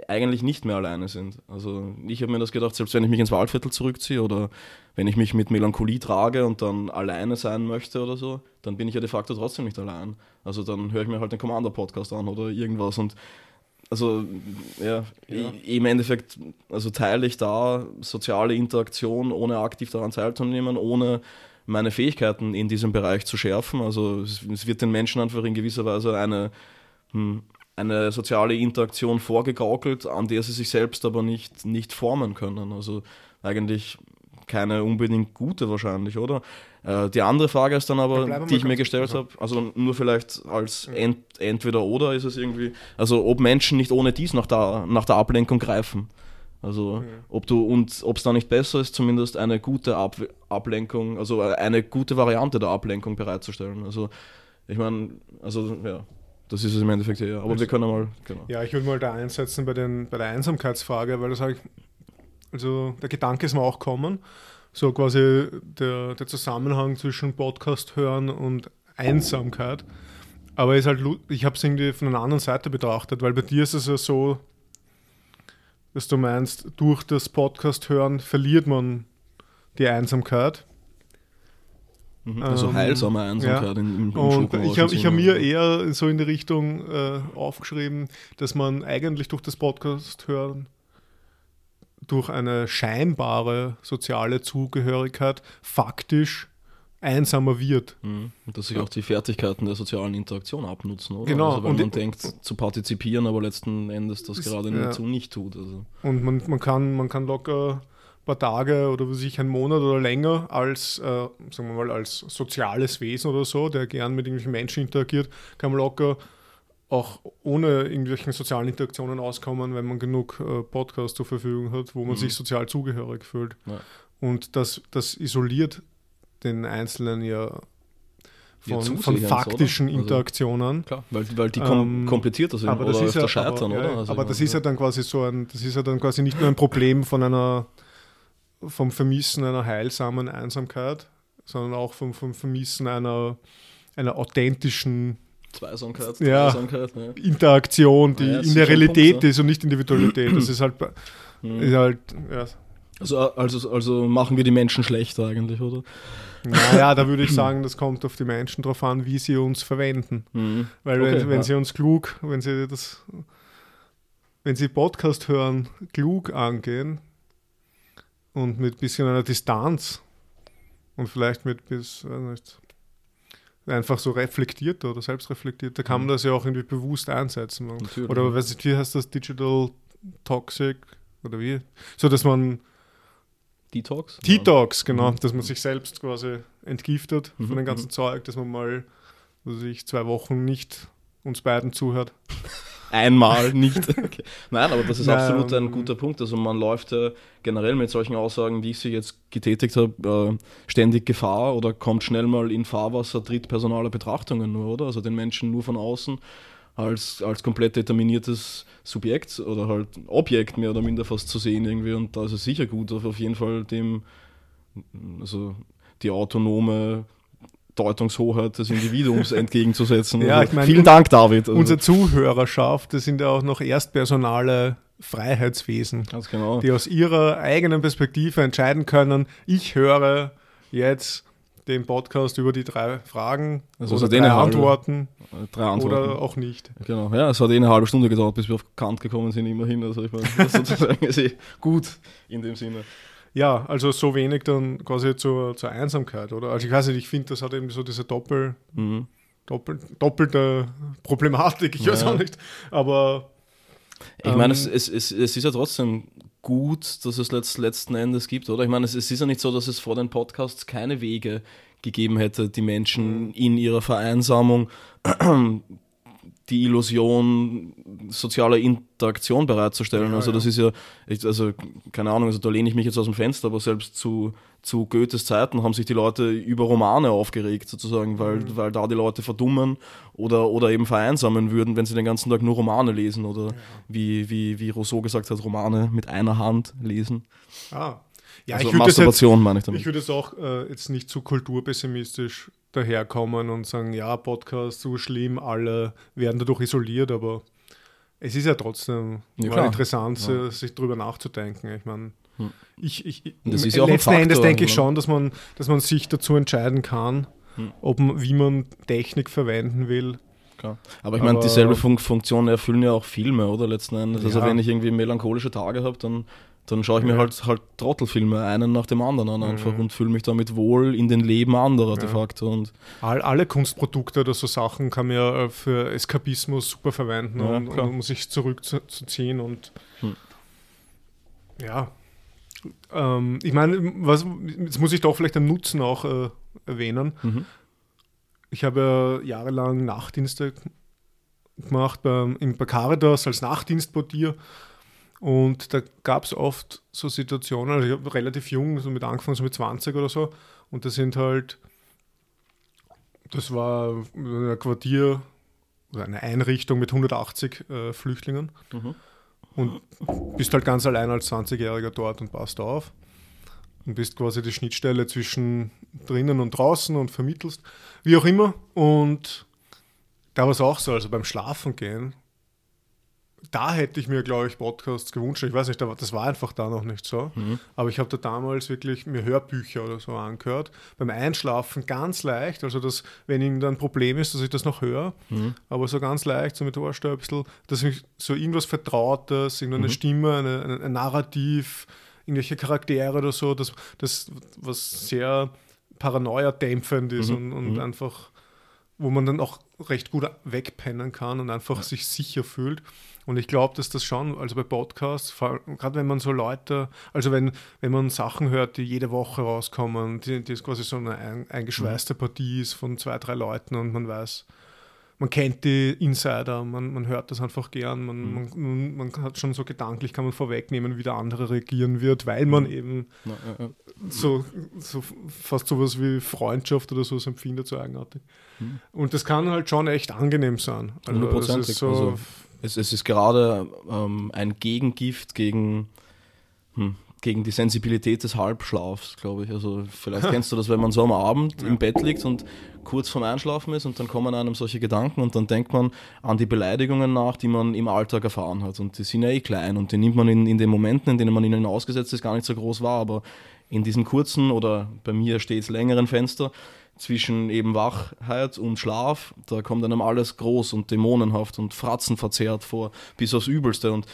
eigentlich nicht mehr alleine sind. Also ich habe mir das gedacht, selbst wenn ich mich ins Waldviertel zurückziehe oder wenn ich mich mit Melancholie trage und dann alleine sein möchte oder so, dann bin ich ja de facto trotzdem nicht allein. Also dann höre ich mir halt den Commander-Podcast an oder irgendwas und also ja, Ja. im Endeffekt, also teile ich da soziale Interaktion, ohne aktiv daran teilzunehmen, ohne meine Fähigkeiten in diesem Bereich zu schärfen. Also es, es wird den Menschen einfach in gewisser Weise eine, hm, eine soziale Interaktion vorgegaukelt, an der sie sich selbst aber nicht, nicht formen können. Also eigentlich keine unbedingt gute wahrscheinlich, oder? Äh, die andere Frage ist dann aber, wir die ich mir gestellt also- habe, also nur vielleicht als ent, entweder oder ist es irgendwie, also ob Menschen nicht ohne dies nach der, nach der Ablenkung greifen. Also ob du und ob es da nicht besser ist, zumindest eine gute Ab Ablenkung, also eine gute Variante der Ablenkung bereitzustellen. Also ich meine, also ja, das ist es im Endeffekt ja. Aber wir können mal, genau. Ja, ich würde mal da einsetzen bei, den, bei der Einsamkeitsfrage, weil das sage ich, also der Gedanke ist mir auch kommen, so quasi der, der Zusammenhang zwischen Podcast hören und Einsamkeit. Aber ist halt, ich habe es irgendwie von einer anderen Seite betrachtet, weil bei dir ist es ja so, dass du meinst, durch das Podcast hören verliert man die Einsamkeit. Mhm. Also Ähm, heilsame Einsamkeit in, im, im Und ich habe hab mir eher so in die Richtung äh, aufgeschrieben, dass man eigentlich durch das Podcast hören durch eine scheinbare soziale Zugehörigkeit faktisch einsamer wird. Mhm. Und dass sich auch die Fertigkeiten der sozialen Interaktion abnutzen, oder? Genau, Also, weil und man denkt, zu partizipieren, aber letzten Endes das Ist- gerade ja. nicht, so nicht tut. Also. Und man, man, kann, man kann locker ein paar Tage oder was ich einen Monat oder länger als, äh, sagen wir mal, als soziales Wesen oder so, der gern mit irgendwelchen Menschen interagiert, kann man locker auch ohne irgendwelchen sozialen Interaktionen auskommen, wenn man genug äh, Podcasts zur Verfügung hat, wo man Mhm. sich sozial zugehörig fühlt. Ja. Und das, das isoliert den Einzelnen ja Ja, von, von zusehends, faktischen oder? Also- Interaktionen. Klar, weil, weil die kom Ähm, komplizierter sind aber oder das ist ja, scheitern, aber, oder? ja, Also aber das meine, ist ja dann quasi so ein, das ist ja dann quasi nicht nur ein Problem von einer vom Vermissen einer heilsamen Einsamkeit, sondern auch vom, vom Vermissen einer, einer authentischen Zweisamkeit, Ja. Dreisamkeit, ja. Interaktion, die Ah ja, in der ein Realität Punkt, ist und nicht Individualität. Das ist halt, Mhm. ist halt ja, Also, also, also machen wir die Menschen schlechter eigentlich, oder? Naja, da würde ich *clears throat* sagen, das kommt auf die Menschen drauf an, wie sie uns verwenden. Mhm. Weil Okay, wenn, wenn ja. sie uns klug, wenn sie das, wenn sie Podcast hören, klug angehen und mit bisschen einer Distanz und vielleicht mit bis, weiß nicht, einfach so reflektiert oder selbstreflektiert, da kann man das ja auch irgendwie bewusst einsetzen. Mhm. Natürlich. Oder weiß nicht, wie heißt das, Digital Toxic oder wie? So, dass man Detox? Detox, genau, Mhm. dass man sich selbst quasi entgiftet Mhm, von dem ganzen mhm. Zeug, dass man mal, was weiß ich, zwei Wochen nicht uns beiden zuhört. Einmal nicht. *laughs* Okay. Nein, aber das ist Nein, absolut ein ähm, guter Punkt. Also man läuft ja generell mit solchen Aussagen, wie ich sie jetzt getätigt habe, äh, ständig Gefahr oder kommt schnell mal in Fahrwasser drittpersonaler Betrachtungen nur, oder? Also den Menschen nur von außen als, als komplett determiniertes Subjekt oder halt Objekt mehr oder minder fast zu sehen irgendwie. Und da ist es sicher gut, auf auf jeden Fall dem, also die autonome Deutungshoheit des Individuums *laughs* entgegenzusetzen. Ja, also ich meine, vielen Dank, David. Also, Unsere Zuhörerschaft, das sind ja auch noch erstpersonale Freiheitswesen, genau. die aus ihrer eigenen Perspektive entscheiden können, ich höre jetzt den Podcast über die drei Fragen Also oder den drei halbe- Antworten Drei Antworten. oder auch nicht. Genau, ja, es hat eh eine halbe Stunde gedauert, bis wir auf Kant gekommen sind, immerhin. Also ich meine, das sozusagen *laughs* ist eh gut in dem Sinne. Ja, also so wenig dann quasi zur, zur Einsamkeit, oder? Also ich weiß nicht, ich finde, das hat eben so diese Doppel, Mhm. Doppel, doppelte Problematik, ich weiß Ja. auch nicht. Aber Ich meine, Ähm, es, es, es, es ist ja trotzdem gut, dass es letzt, letzten Endes gibt, oder? Ich meine, es, es ist ja nicht so, dass es vor den Podcasts keine Wege gegeben hätte, die Menschen in ihrer Vereinsamung die Illusion sozialer Interaktion bereitzustellen. Ja, also ja. das ist ja, also keine Ahnung, also da lehne ich mich jetzt aus dem Fenster, aber selbst zu, zu Goethes Zeiten haben sich die Leute über Romane aufgeregt, sozusagen, weil, Mhm. weil da die Leute verdummen oder, oder eben vereinsamen würden, wenn sie den ganzen Tag nur Romane lesen oder wie, wie, wie Rousseau gesagt hat, Romane mit einer Hand lesen. ah, ja, also ich würde das jetzt Masturbation meine ich damit. Ich würde es auch äh, jetzt nicht zu kulturpessimistisch daherkommen und sagen, ja, Podcast so schlimm, alle werden dadurch isoliert, aber es ist ja trotzdem Ja, interessant, Ja. äh, sich drüber nachzudenken. Ich meine, Hm. ich, ich, Das ist ja auch ein letzten Endes Faktor, denke ich schon, dass man, dass man sich dazu entscheiden kann, Hm. ob man, wie man Technik verwenden will. Klar. Aber ich meine, dieselbe Fun Funktion erfüllen ja auch Filme, oder letzten Endes. Also Ja. wenn ich irgendwie melancholische Tage habe, dann, dann schaue ich mir Ja. halt, halt Trottelfilme einen nach dem anderen an einfach Mhm. und fühle mich damit wohl in den Leben anderer de Ja. facto. Und All, alle Kunstprodukte oder so Sachen kann man ja äh, für Eskapismus super verwenden, Ja, und, und, um sich zurückzuziehen und Hm. ja. Ähm, ich meine, was, jetzt muss ich doch vielleicht den Nutzen auch äh, erwähnen. mhm. Ich habe ja jahrelang Nachtdienste gemacht beim, im, bei Caritas als Nachtdienstportier und da gab es oft so Situationen, also ich habe relativ jung, so mit angefangen, so mit 20 oder so und das sind halt, das war ein Quartier oder eine Einrichtung mit 180 äh, Flüchtlingen Mhm. und bist halt ganz allein als 20-Jähriger dort und passt auf und bist quasi die Schnittstelle zwischen drinnen und draußen und vermittelst, wie auch immer. Und da war es auch so, also beim Schlafen gehen, da hätte ich mir, glaube ich, Podcasts gewünscht. Ich weiß nicht, aber das war einfach da noch nicht so. Mhm. Aber ich habe da damals wirklich mir Hörbücher oder so angehört. Beim Einschlafen ganz leicht, also dass, wenn irgendein Problem ist, dass ich das noch höre, Mhm. aber so ganz leicht, so mit Ohrstöpsel, dass ich so irgendwas Vertrautes, irgendeine Mhm. Stimme, eine, eine, ein Narrativ, irgendwelche Charaktere oder so, das, das was sehr paranoia-dämpfend ist Mhm. und, und Mhm. einfach, wo man dann auch recht gut wegpennen kann und einfach sich sicher fühlt. Und ich glaube, dass das schon, also bei Podcasts, gerade wenn man so Leute, also wenn, wenn man Sachen hört, die jede Woche rauskommen, die, die ist quasi so eine ein, eingeschweißte Mhm. Partie ist von zwei, drei Leuten und man weiß, man kennt die Insider, man, man hört das einfach gern, man, Mhm. man, man, hat schon so gedanklich, kann man vorwegnehmen, wie der andere reagieren wird, weil man Mhm. eben Ja, ja, ja. so, so fast sowas wie Freundschaft oder so empfindet, so eigenartig. Mhm. Und das kann halt schon echt angenehm sein. Also das Hundertprozentig, ist so, also Es, es ist gerade ähm, ein Gegengift gegen hm, gegen die Sensibilität des Halbschlafs, glaube ich. Also vielleicht *laughs* kennst du das, wenn man so am Abend im Bett liegt und kurz vorm Einschlafen ist und dann kommen einem solche Gedanken und dann denkt man an die Beleidigungen nach, die man im Alltag erfahren hat. Und die sind ja eh klein und die nimmt man in, in den Momenten, in denen man ihnen ausgesetzt ist, gar nicht so groß wahr. Aber in diesem kurzen oder bei mir stets längeren Fenster zwischen eben Wachheit und Schlaf, da kommt einem alles groß und dämonenhaft und fratzenverzerrt vor, bis aufs Übelste. Und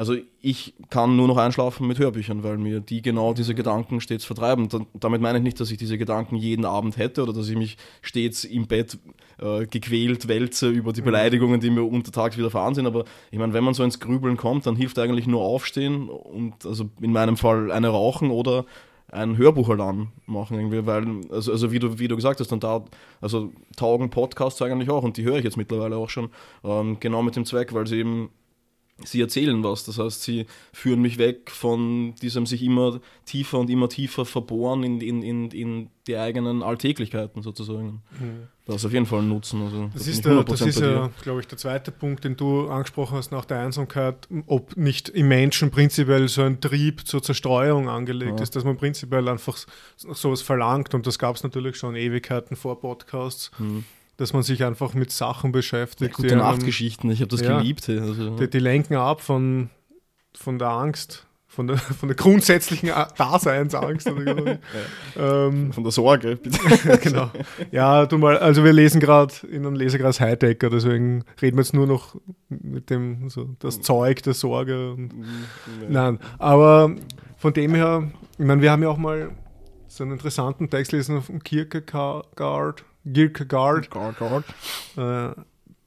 also ich kann nur noch einschlafen mit Hörbüchern, weil mir die genau diese Gedanken stets vertreiben. damit meine ich nicht, dass ich diese Gedanken jeden Abend hätte oder dass ich mich stets im Bett äh, gequält wälze über die mhm. Beleidigungen, die mir untertags widerfahren sind. Aber ich meine, wenn man so ins Grübeln kommt, dann hilft eigentlich nur aufstehen und also in meinem Fall eine rauchen oder ein Hörbuch halt anmachen, irgendwie, weil, also, also wie, du, wie du gesagt hast, dann da, also taugen Podcasts eigentlich auch und die höre ich jetzt mittlerweile auch schon, ähm, genau mit dem Zweck, weil sie eben sie erzählen was. Das heißt, sie führen mich weg von diesem sich immer tiefer und immer tiefer verbohren in, in, in, in die eigenen Alltäglichkeiten sozusagen. Mhm. Das ist auf jeden Fall ein Nutzen. Also, das, ist, der, das ist ja, glaube ich, der zweite Punkt, den du angesprochen hast nach der Einsamkeit, ob nicht im Menschen prinzipiell so ein Trieb zur Zerstreuung angelegt ja. ist, dass man prinzipiell einfach sowas verlangt und das gab es natürlich schon Ewigkeiten vor Podcasts. Mhm dass man sich einfach mit Sachen beschäftigt. Ja, gute Nachtgeschichten, ich habe das ja, geliebt. Also. Die, die, lenken ab von, von der Angst, von der, von der grundsätzlichen Daseinsangst. ja. ähm, von der Sorge, bitte. *laughs* genau. Ja, du mal, also wir lesen gerade in einem Lesekreis Heidegger, deswegen reden wir jetzt nur noch mit dem, so, das mhm. Zeug der Sorge. Und, mhm, Nein, aber von dem her, ich meine, wir haben ja auch mal so einen interessanten Text lesen von Kierkegaard, Kierkegaard. Kierkegaard. Äh,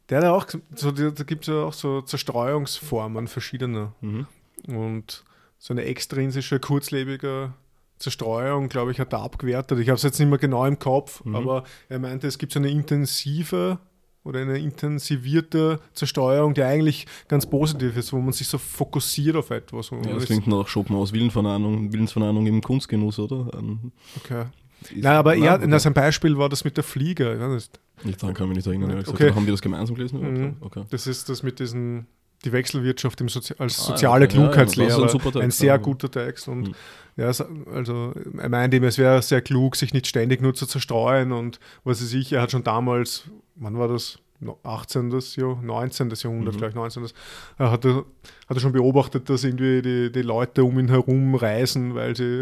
der hat auch, so, da gibt es ja auch so Zerstreuungsformen verschiedene. Mhm. Und so eine extrinsische, kurzlebige Zerstreuung, glaube ich, hat er abgewertet. Ich habe es jetzt nicht mehr genau im Kopf, mhm. aber er meinte, es gibt so eine intensive oder eine intensivierte Zersteuerung, die eigentlich ganz positiv ist, wo man sich so fokussiert auf etwas. Ja, das klingt nach Schopenhauers Willensverneinung, Willensverneinung im Kunstgenuss, oder? Okay. Nein, aber er, okay. sein Beispiel war das mit der Fliege. Ja, das nicht daran kann ich mich nicht erinnern. Okay. Haben die das gemeinsam gelesen? Mhm. Okay. Das ist das mit diesen die Wechselwirtschaft Sozi als ah, soziale okay. Klugheitslehre. Ja, ein, Text, ein, sehr guter Text. Und mhm. ja, also er meinte ihm, es wäre sehr klug, sich nicht ständig nur zu zerstreuen. Und was weiß ich, er hat schon damals, wann war das? 18. Jahr, 19. Jahrhundert, mhm. vielleicht 19. Er hat, er, hat er schon beobachtet, dass irgendwie die, die Leute um ihn herum reisen, weil sie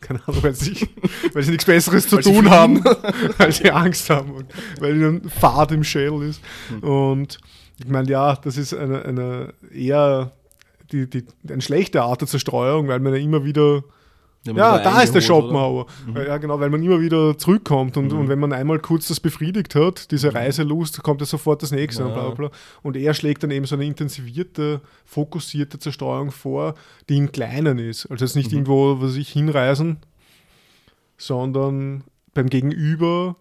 keine Ahnung, weil sie, weil sie nichts Besseres zu tun haben, *laughs* weil sie Angst haben und weil ihnen Fahrt im Schädel ist. Mhm. Und ich meine, ja, das ist eine, eine eher die, die, eine schlechte Art der Zerstreuung, weil man ja immer wieder ja, da ist der Schopenhauer. Mhm. Ja, genau, weil man immer wieder zurückkommt und, mhm. und wenn man einmal kurz das befriedigt hat, diese mhm. Reiselust, kommt ja sofort das nächste ja. und bla, bla. Und er schlägt dann eben so eine intensivierte, fokussierte Zerstreuung vor, die im Kleinen ist. Also jetzt nicht mhm. irgendwo, was ich hinreisen, sondern beim Gegenüber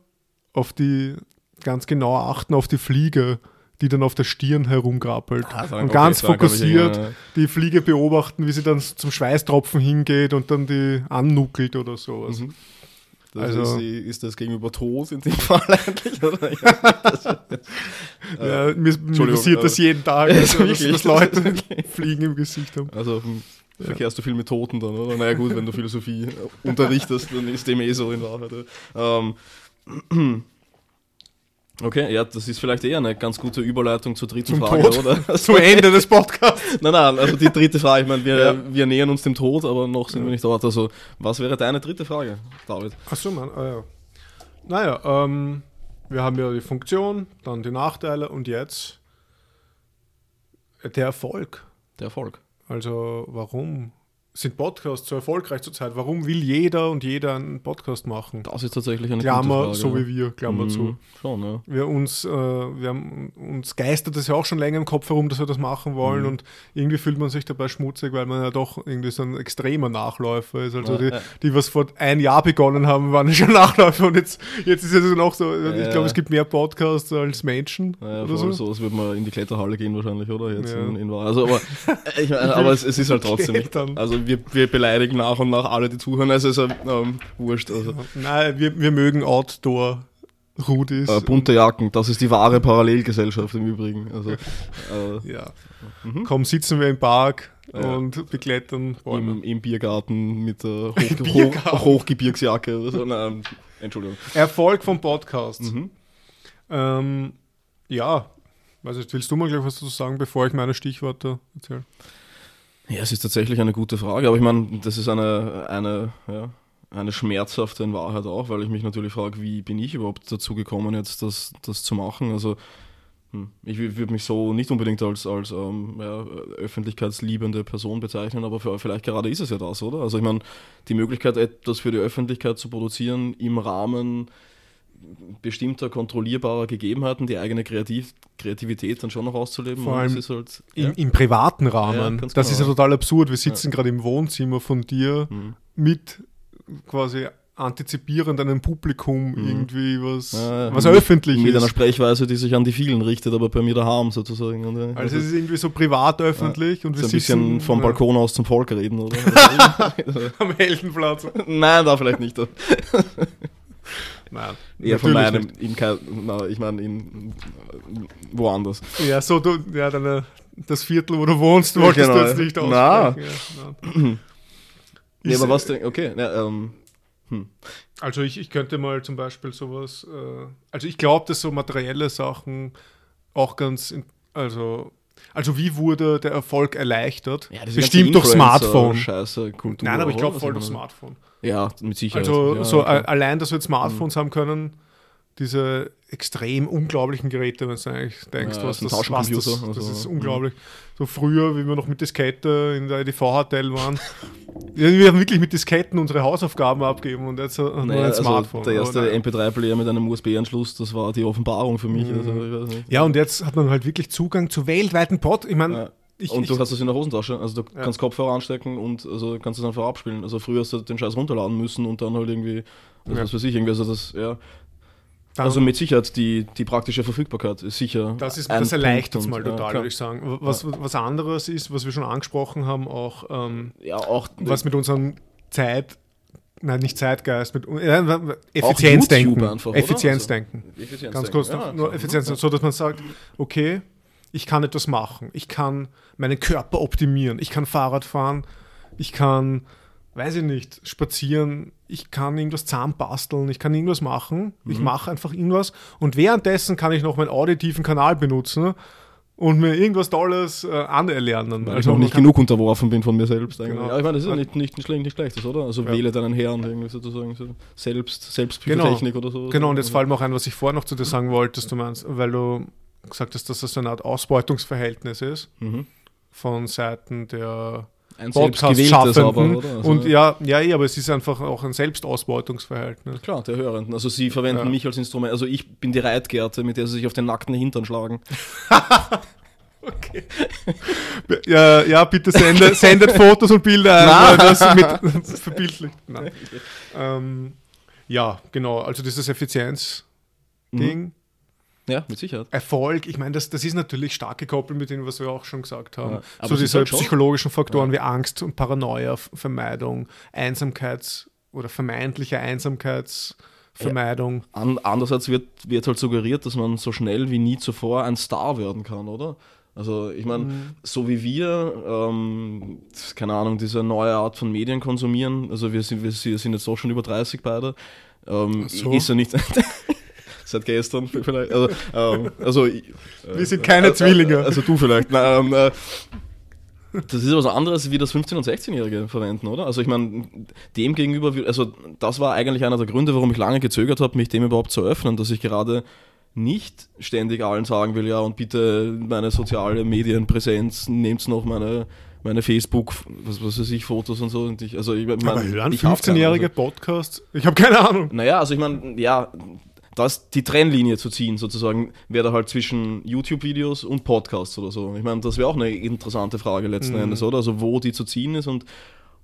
auf die ganz genau achten auf die Fliege die dann auf der Stirn herumgrappelt. Ah, und ganz fokussiert ich, die Fliege beobachten, wie sie dann zum Schweißtropfen hingeht und dann die annuckelt oder sowas. Mhm. Das also, ist, ist, das gegenüber Tod in dem *laughs* Fall eigentlich? Oder? Ja, äh, mir, mir passiert das jeden Tag, *laughs* also, dass, dass Leute *laughs* Fliegen im Gesicht haben. Also ja. verkehrst du viel mit Toten dann, oder? Naja gut, wenn du Philosophie unterrichtest, dann ist dem eh so in Wahrheit. Ähm, *clears throat* Okay, ja, das ist vielleicht eher eine ganz gute Überleitung zur dritten Zum Frage, Tod. oder? *laughs* Zum Ende des Podcasts. *laughs* nein, nein, also die dritte Frage, ich meine, wir, ja. wir nähern uns dem Tod, aber noch sind ja. wir nicht dort. Also, was wäre deine dritte Frage, David? Achso, Mann, ah, ja. Naja, ähm, wir haben ja die Funktion, dann die Nachteile und jetzt der Erfolg. Der Erfolg. Also, warum sind Podcasts so erfolgreich zurzeit? Warum will jeder und jeder einen Podcast machen? Das ist tatsächlich eine Klammer, Frage, so wie wir, Klammer mhm, zu. Schon, ja. Wir uns, äh, wir haben, uns geistert das ja auch schon länger im Kopf herum, dass wir das machen wollen mhm. und irgendwie fühlt man sich dabei schmutzig, weil man ja doch irgendwie so ein extremer Nachläufer ist. Also ja, die, ja. die, was vor ein Jahr begonnen haben, waren schon *laughs* Nachläufer und jetzt, jetzt ist es noch so, ich glaube, es gibt mehr Podcasts als Menschen. Ja, oder so. so. würde man in die Kletterhalle gehen wahrscheinlich, oder? Jetzt in, in also, aber, *laughs* ich aber es, es, ist halt trotzdem. Also wir, wir beleidigen nach und nach alle, die zuhören. Also ist ähm, wurscht. Also. Nein, wir, wir mögen Outdoor. Rudis. Äh, bunte Jacken, das ist die wahre Parallelgesellschaft im Übrigen. Also, äh, ja. Mhm. Komm, sitzen wir im Park, Ja. und beklettern Bäume. Im, Im Biergarten mit der Hoch Biergarten. Hoch Hochgebirgsjacke oder so. Nein, Entschuldigung. Erfolg vom Podcast. Mhm. Ähm, ja, weiß nicht, willst du mal gleich was dazu sagen, bevor ich meine Stichworte erzähle? Ja, es ist tatsächlich eine gute Frage, aber ich meine, das ist eine, eine, ja, eine schmerzhafte in Wahrheit auch, weil ich mich natürlich frage, wie bin ich überhaupt dazu gekommen, jetzt das, das zu machen? Also hm, ich würde mich so nicht unbedingt als, als ähm, ja, öffentlichkeitsliebende Person bezeichnen, aber für, vielleicht gerade ist es ja das, oder? Also ich meine, die Möglichkeit, etwas für die Öffentlichkeit zu produzieren im Rahmen bestimmter kontrollierbarer Gegebenheiten, die eigene Kreativ Kreativität dann schon noch auszuleben. Vor allem ist halt, Im, ja. im privaten Ja, Rahmen. ganz das genau. ist ja total absurd. Wir sitzen gerade im Wohnzimmer von dir Mhm. mit quasi antizipierend einem Publikum irgendwie was, Mhm. Ja, was mit- öffentlich mit einer ist. Sprechweise, die sich an die vielen richtet, aber bei mir daheim sozusagen. Und, äh, Also es ist irgendwie so privat öffentlich und wir so ein sitzen bisschen vom ja, Balkon aus zum Volk reden, oder? *laughs* am Heldenplatz. Nein, da vielleicht nicht. *laughs* Nein, Eher von meinem, in na, ich meine, in woanders. Ja, so du, ja, deine, das Viertel, wo du wohnst, wolltest Genau. du jetzt nicht Na. aussprechen. Ja, nein. Ja, Ist- aber was denn? Okay, ja, ähm, Also ich, ich könnte mal zum Beispiel sowas, äh, also ich glaube, dass so materielle Sachen auch ganz, in, also, also wie wurde der Erfolg erleichtert? ja, Bestimmt durch Smartphone. Scheiße Kultur. Nein, aber ich glaube voll durch. Smartphone. Ja, mit Sicherheit. Also ja, so okay. allein, dass wir jetzt Smartphones haben können, diese extrem unglaublichen Geräte, wenn du eigentlich denkst, Ja, was das was das, das also, ist unglaublich. So früher, wie wir noch mit Diskette in der EDV-Hotel waren, *laughs* ja, wir haben wirklich mit Disketten unsere Hausaufgaben abgeben und jetzt haben wir Naja, ein also Smartphone. der erste Aber nein. MP3-Player mit einem USB-Anschluss, das war die Offenbarung für mich. Mhm. Also, ich. Ja, und jetzt hat man halt wirklich Zugang zu weltweiten Pod. Ich meine, Ja. ich, und ich, du hast das in der Hosentasche, also du Ja. kannst Kopfhörer anstecken und also kannst es einfach abspielen. Also früher hast du den Scheiß runterladen müssen und dann halt irgendwie, also Ja. was weiß ich, irgendwie, also das, ja. Also mit Sicherheit die, die praktische Verfügbarkeit ist sicher. das, ist, das erleichtert es mal total, ja, würde ich sagen. Was, was anderes ist, was wir schon angesprochen haben, auch ähm, Ja, auch was mit unserem Zeit, nein, nicht Zeitgeist, mit äh, Effizienzdenken. einfach, oder? Effizienzdenken. Effizienz Ganz kurz Ja, nur klar. Effizienz, so dass man sagt, okay, ich kann etwas machen, ich kann meinen Körper optimieren, ich kann Fahrrad fahren, ich kann, weiß ich nicht, spazieren, ich kann irgendwas zusammenbasteln, ich kann irgendwas machen, ich Mhm. mache einfach irgendwas und währenddessen kann ich noch meinen auditiven Kanal benutzen und mir irgendwas Tolles äh, anerlernen. Weil ich noch nicht kann- genug unterworfen bin von mir selbst. Eigentlich. Genau. Ja, ich meine, das ist ja nicht, nicht, nicht, schlecht, nicht schlechtes, oder? Also Ja. wähle deinen Herrn irgendwie sozusagen. So selbst, selbst Genau. Oder so. Genau, und jetzt Also, fällt mir auch ein, was ich vorher noch zu dir sagen wollte, dass du meinst, weil du gesagt hast, dass das so eine Art Ausbeutungsverhältnis ist mhm. von Seiten der Ein selbstgewähltes Podcast-Schaffenden. aber, oder? Also, und ja, ja, eh, aber es ist einfach auch ein Selbstausbeutungsverhältnis. Klar, der Hörenden. Also sie verwenden Ja. mich als Instrument. Also ich bin die Reitgerte, mit der sie sich auf den nackten Hintern schlagen. *laughs* Okay. Ja, ja bitte sende, sendet Fotos und Bilder ein, das mit *laughs* verbildlicht. Nein. *laughs* Ähm, ja, genau. Also dieses Effizienz-Ding. Ja, mit Sicherheit. Erfolg, ich meine, das, das ist natürlich stark gekoppelt mit dem, was wir auch schon gesagt haben. Ja, so diese halt schon- psychologischen Faktoren wie Angst und Paranoia, Vermeidung, Einsamkeits- oder vermeintliche Einsamkeitsvermeidung. An, andererseits wird, wird halt suggeriert, dass man so schnell wie nie zuvor ein Star werden kann, oder? Also ich meine, Mhm. so wie wir, ähm, keine Ahnung, diese neue Art von Medien konsumieren, also wir sind, wir sind jetzt auch schon über 30 beide, ähm, so. ist ja nicht... *laughs* Seit gestern vielleicht. Also, ähm, also ich- Wir sind keine Zwillinge. Also du vielleicht. Nein, ähm, äh, das ist was anderes, wie das 15- und 16-Jährige verwenden, oder? Also ich meine, dem gegenüber, also das war eigentlich einer der Gründe, warum ich lange gezögert habe, mich dem überhaupt zu öffnen, dass ich gerade nicht ständig allen sagen will, ja und bitte meine soziale Medienpräsenz, nehmt noch meine, meine Facebook, was, was weiß ich, Fotos und so. Und ich, also ich, mein, Aber hören ich hab keine, 15-jährige also- Podcasts? Ich habe keine Ahnung. naja, also ich meine, ja, das, die Trennlinie zu ziehen, sozusagen, wäre da halt zwischen YouTube-Videos und Podcasts oder so. Ich meine, das wäre auch eine interessante Frage letzten Mhm. Endes, oder? Also wo die zu ziehen ist und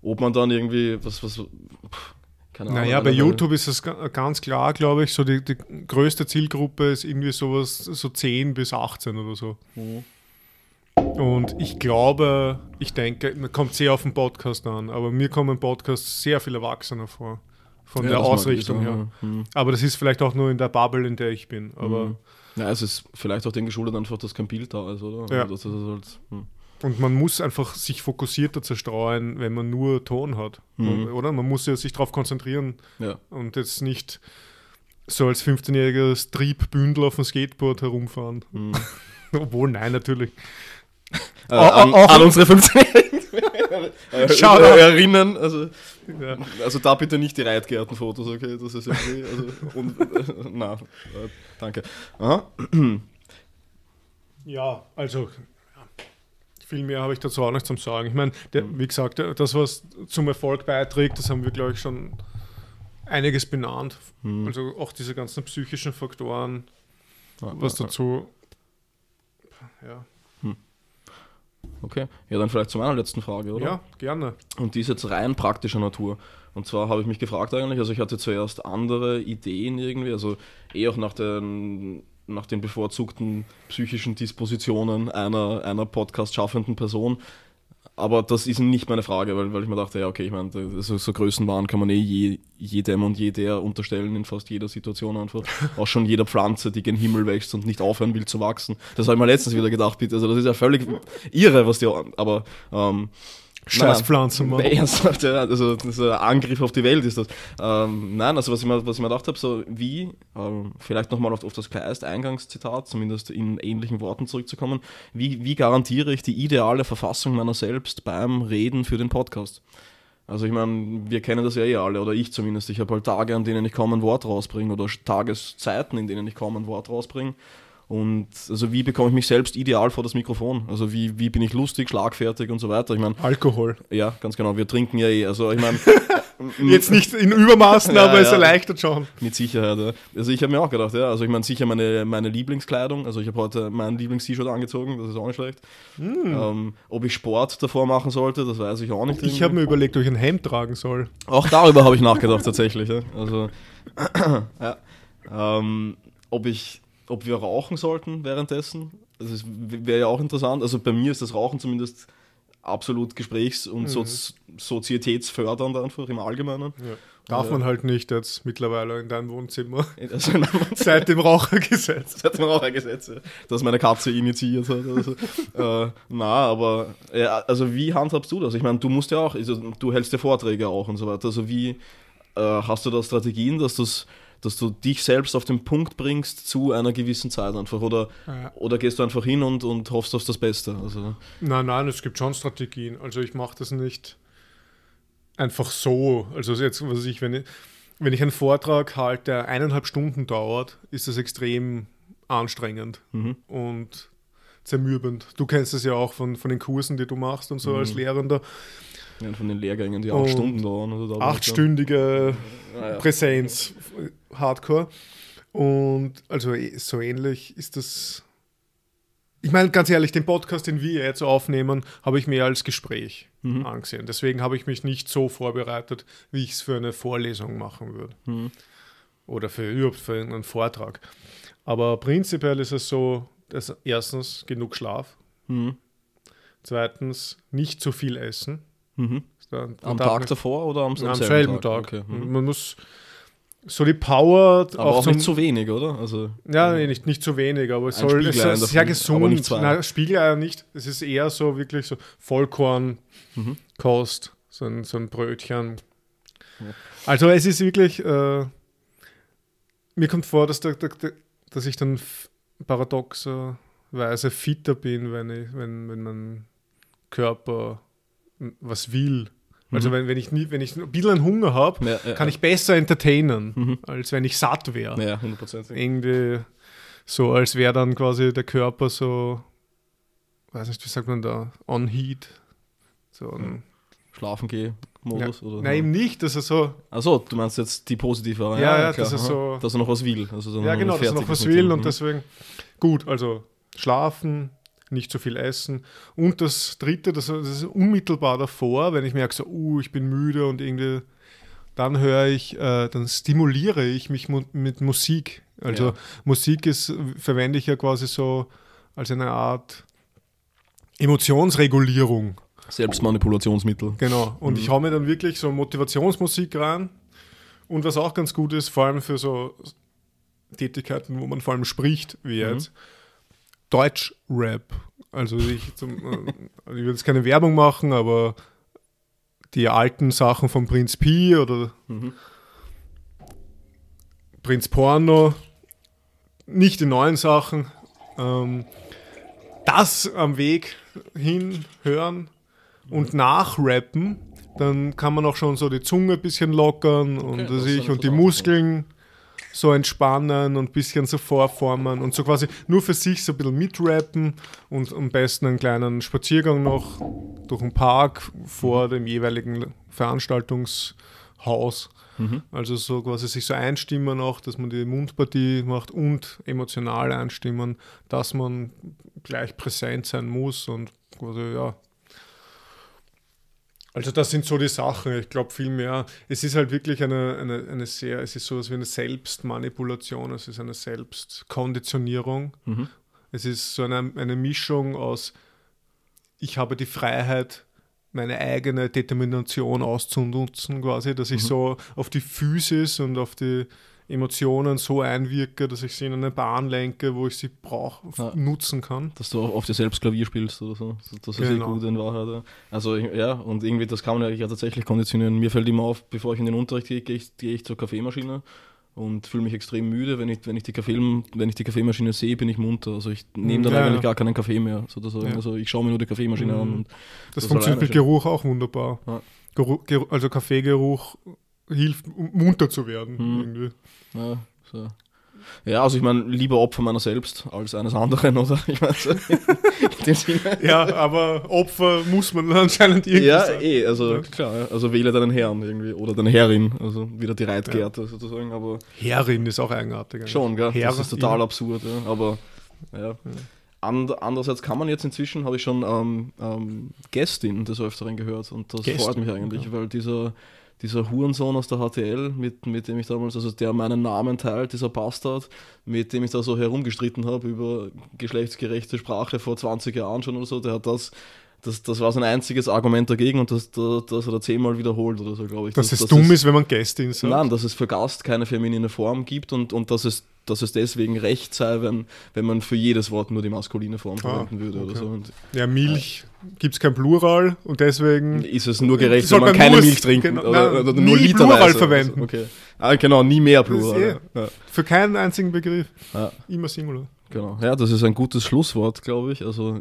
ob man dann irgendwie, was, was, pff, keine Ahnung. Naja, bei YouTube ist es ga- ganz klar, glaube ich, so die, die größte Zielgruppe ist irgendwie sowas, so 10 bis 18 oder so. Mhm. Und ich glaube, ich denke, man kommt sehr auf den Podcast an, aber mir kommen Podcasts sehr viel Erwachsener vor. Von Ja, der Ausrichtung her. ja. Mhm. Aber das ist vielleicht auch nur in der Bubble, in der ich bin. Aber Mhm. Ja, es ist vielleicht auch dem geschuldet einfach, dass kein Bild da ist, oder? Ja. Also, das ist halt, hm. Und man muss einfach sich fokussierter zerstreuen, wenn man nur Ton hat. Mhm. Oder? Man muss ja sich darauf konzentrieren Ja. und jetzt nicht so als 15-jähriger Triebbündel auf dem Skateboard herumfahren. Mhm. *laughs* Obwohl, nein, natürlich. Äh, an, an unsere 15-Jährigen *laughs* äh, äh, erinnern. Also, Ja. also da bitte nicht die Reitgärtenfotos, okay? Das ist irgendwie. Also, und, äh, *laughs* na, äh, danke. Aha. Ja, also viel mehr habe ich dazu auch nicht zum Sagen. Ich meine, der, wie gesagt, der- das, was zum Erfolg beiträgt, das haben wir, glaube ich, schon einiges benannt. Hm. Also auch diese ganzen psychischen Faktoren, Ja, was ja, dazu. Ja, Okay, ja, dann vielleicht zu meiner letzten Frage, oder? ja gerne. Und die ist jetzt rein praktischer Natur. Und zwar habe ich mich gefragt eigentlich, also ich hatte zuerst andere Ideen irgendwie, also eh auch nach den, nach den bevorzugten psychischen Dispositionen einer, einer Podcast-schaffenden Person. Aber das ist nicht meine Frage, weil, weil ich mir dachte, ja, okay, ich meine, so, so Größenwahn kann man eh je, jedem und jeder unterstellen in fast jeder Situation einfach. *laughs* Auch schon jeder Pflanze, die gen Himmel wächst und nicht aufhören will zu wachsen. Das habe ich mir letztens wieder gedacht, bitte. Also das ist ja völlig irre, was die, aber ähm, Scheiß Pflanzen, Mann. Ernsthaft, ja, also das ein Angriff auf die Welt ist das. Ähm, nein, also was ich mir, was ich mir gedacht habe, so wie, ähm, vielleicht nochmal auf, auf das Kleist-Eingangszitat, zumindest in ähnlichen Worten zurückzukommen, wie, wie garantiere ich die ideale Verfassung meiner selbst beim Reden für den Podcast? Also ich meine, wir kennen das ja eh alle, oder ich zumindest. Ich habe halt Tage, an denen ich kaum ein Wort rausbringe, oder Tageszeiten, in denen ich kaum ein Wort rausbringe. Und also wie bekomme ich mich selbst ideal vor das Mikrofon? Also wie, wie bin ich lustig, schlagfertig und so weiter? Ich meine, Alkohol. ja, ganz genau. Wir trinken ja eh. Also ich meine, *laughs* Jetzt nicht in Übermaßen, *laughs* Ja, aber es ja. erleichtert schon. mit Sicherheit. Ja. Also ich habe mir auch gedacht, ja. Also ich meine sicher meine, meine Lieblingskleidung. Also ich habe heute mein Lieblings-T-Shirt angezogen, das ist auch nicht schlecht. Ähm, ob ich Sport davor machen sollte, das weiß ich auch nicht. Ich habe mir überlegt, ob ich ein Hemd tragen soll. Auch darüber habe ich nachgedacht tatsächlich. Also *clears throat* ja. ähm, ob ich, ob wir rauchen sollten währenddessen, das wäre ja auch interessant. Also bei mir ist das Rauchen zumindest absolut gesprächs- und Sozi sozietätsfördernd einfach im Allgemeinen. Ja. Darf Ja. man halt nicht jetzt mittlerweile in deinem Wohnzimmer. *laughs* Also in Seit dem Rauchergesetz. Das hat man auch ein Gesetz, ja, das meine Katze initiiert hat. Also, *laughs* äh, na, aber ja, also wie handhabst du das? Ich meine, du musst ja auch, also, du hältst ja Vorträge auch und so weiter. Also wie äh, hast du da Strategien, dass, du's, dass du dich selbst auf den Punkt bringst zu einer gewissen Zeit einfach? Oder, Ja. oder gehst du einfach hin und, und hoffst auf das Beste? Also, Nein, nein, es gibt schon Strategien. Also ich mache das nicht einfach so. Also jetzt, was ich, wenn ich, wenn ich einen Vortrag halte, der eineinhalb Stunden dauert, ist das extrem anstrengend mhm. und zermürbend. Du kennst es ja auch von, von den Kursen, die du machst und so Mhm. als Lehrender. ja, von den Lehrgängen, die acht Und Stunden dauern. Ich Achtstündige ja. Präsenz, Hardcore. Und also eh- so ähnlich ist das. Ich meine, ganz ehrlich, den Podcast, den wir jetzt aufnehmen, habe ich mehr als Gespräch Mhm. angesehen. Deswegen habe ich mich nicht so vorbereitet, wie ich es für eine Vorlesung machen würde. Mhm. Oder für überhaupt für einen Vortrag. Aber prinzipiell ist es so, dass erstens genug Schlaf, Mhm. zweitens nicht zu viel essen. Mhm. Am Tag davor oder am, am selben selben Tag. Okay. Mhm. Man muss so die Power Aber auch, zum, nicht zu wenig, oder? Also, ja, nee, nicht, nicht zu wenig, aber es soll es ist sehr gesund. nicht. Nein, Spiegeleier nicht. Es ist eher so wirklich so Vollkorn, Mhm. So ein, so ein Brötchen. Ja. Also es ist wirklich, äh, mir kommt vor, dass, der, der, der, dass ich dann paradoxerweise fitter bin, wenn, ich, wenn, wenn mein Körper was will. Also Mhm. wenn, wenn, ich nie, wenn ich ein bisschen Hunger habe, ja, ja, kann ich besser entertainen, Mhm. als wenn ich satt wäre. Ja, hundertprozentig. Irgendwie so, als wäre dann quasi der Körper so, weiß nicht, wie sagt man da, on heat. So ein, Schlafen geh Modus oder Nein, eben nicht, dass er so, Achso, du meinst jetzt die positive. Ja, ja, klar, dass er so- dass er noch was will. Also ja genau, dass er noch was will und Mhm. deswegen, gut, also schlafen, nicht zu viel essen. Und das dritte, das, das ist unmittelbar davor, wenn ich merke so, uh, ich bin müde und irgendwie, dann höre ich, äh, dann stimuliere ich mich mu mit Musik. Also Ja. Musik ist, verwende ich ja quasi so als eine Art Emotionsregulierung. Selbstmanipulationsmittel. Genau. Und Mhm. ich hau mir dann wirklich so Motivationsmusik rein. Und was auch ganz gut ist, vor allem für so Tätigkeiten, wo man vor allem spricht, wie Mhm. Deutsch-Rap. Also ich, zum, äh, ich will jetzt keine Werbung machen, aber die alten Sachen von Prinz Pi oder Mhm. Prinz Porno, nicht die neuen Sachen. Ähm, das am Weg hin hören und nachrappen, dann kann man auch schon so die Zunge ein bisschen lockern und, das ich, und die. Muskeln so entspannen und ein bisschen so vorformen und so quasi nur für sich so ein bisschen mitrappen und am besten einen kleinen Spaziergang noch durch den Park vor dem jeweiligen Veranstaltungshaus. Mhm. Also so quasi sich so einstimmen auch, dass man die Mundpartie macht und emotional einstimmen, dass man gleich präsent sein muss und quasi, ja. Also das sind so die Sachen. Ich glaube viel mehr. Es ist halt wirklich eine, eine, eine sehr, es ist sowas wie eine Selbstmanipulation, es ist eine Selbstkonditionierung. Mhm. Es ist so eine, eine Mischung aus, ich habe die Freiheit, meine eigene Determination auszunutzen, quasi, dass ich Mhm. so auf die Physis und auf die Emotionen so einwirke, dass ich sie in eine Bahn lenke, wo ich sie brauch, Ja. nutzen kann. Dass du auch auf dir selbst Klavier spielst oder so. Das ist Genau. eh gut in Wahrheit. Ja. Also ja, und irgendwie, das kann man ja tatsächlich konditionieren. Mir fällt immer auf, bevor ich in den Unterricht gehe, gehe ich, gehe ich zur Kaffeemaschine und fühle mich extrem müde. Wenn ich, wenn, ich die Kaffee, wenn ich die Kaffeemaschine sehe, bin ich munter. Also ich nehme dann Ja, eigentlich ja. gar keinen Kaffee mehr, sozusagen. Ja. Also ich schaue mir nur die Kaffeemaschine Mhm. an. Das, Das funktioniert mit. Geruch auch wunderbar. Geruch, also Kaffeegeruch hilft, um munter zu werden. Irgendwie. ja, so. Ja, also ich meine, lieber Opfer meiner selbst als eines anderen, *laughs* oder? Ich meine, so. Ja, aber Opfer muss man anscheinend irgendwie Ja, sein. eh, also Ja. klar, ja. also wähle deinen Herrn irgendwie oder deine Herrin, also wieder die Reitgerte sozusagen, aber Herrin ist auch eigenartig. eigentlich. schon, gell? Herr, das ist total ja. absurd, ja. aber ja. And, andererseits kann man jetzt inzwischen, habe ich schon ähm, ähm, Gästin des Öfteren gehört und das Gästin, freut mich eigentlich, ja. weil dieser, dieser Hurensohn aus der HTL, mit, mit dem ich damals, also der meinen Namen teilt, dieser Bastard, mit dem ich da so herumgestritten habe über geschlechtsgerechte Sprache vor 20 Jahren schon oder so, der hat das, das, das war sein einziges Argument dagegen und das, das, das hat er zehnmal wiederholt oder so, glaube ich. Dass es dumm ist, wenn man Gästin sagt. Nein, dass es für Gast keine feminine Form gibt und, und dass, es, dass es deswegen recht sei, wenn, wenn man für jedes Wort nur die maskuline Form verwenden würde oder Ah, okay. so. Und Ja, Milch gibt es kein Plural und deswegen ist es nur gerecht, Soll wenn man keine Milch trinkt genau, oder, nein, oder nie nur literweise. Plural verwenden. Okay. Ah, genau, nie mehr Plural. Das ja. Ja, für keinen einzigen Begriff ja, immer Singular. Genau. Ja, das ist ein gutes Schlusswort, glaube ich. Also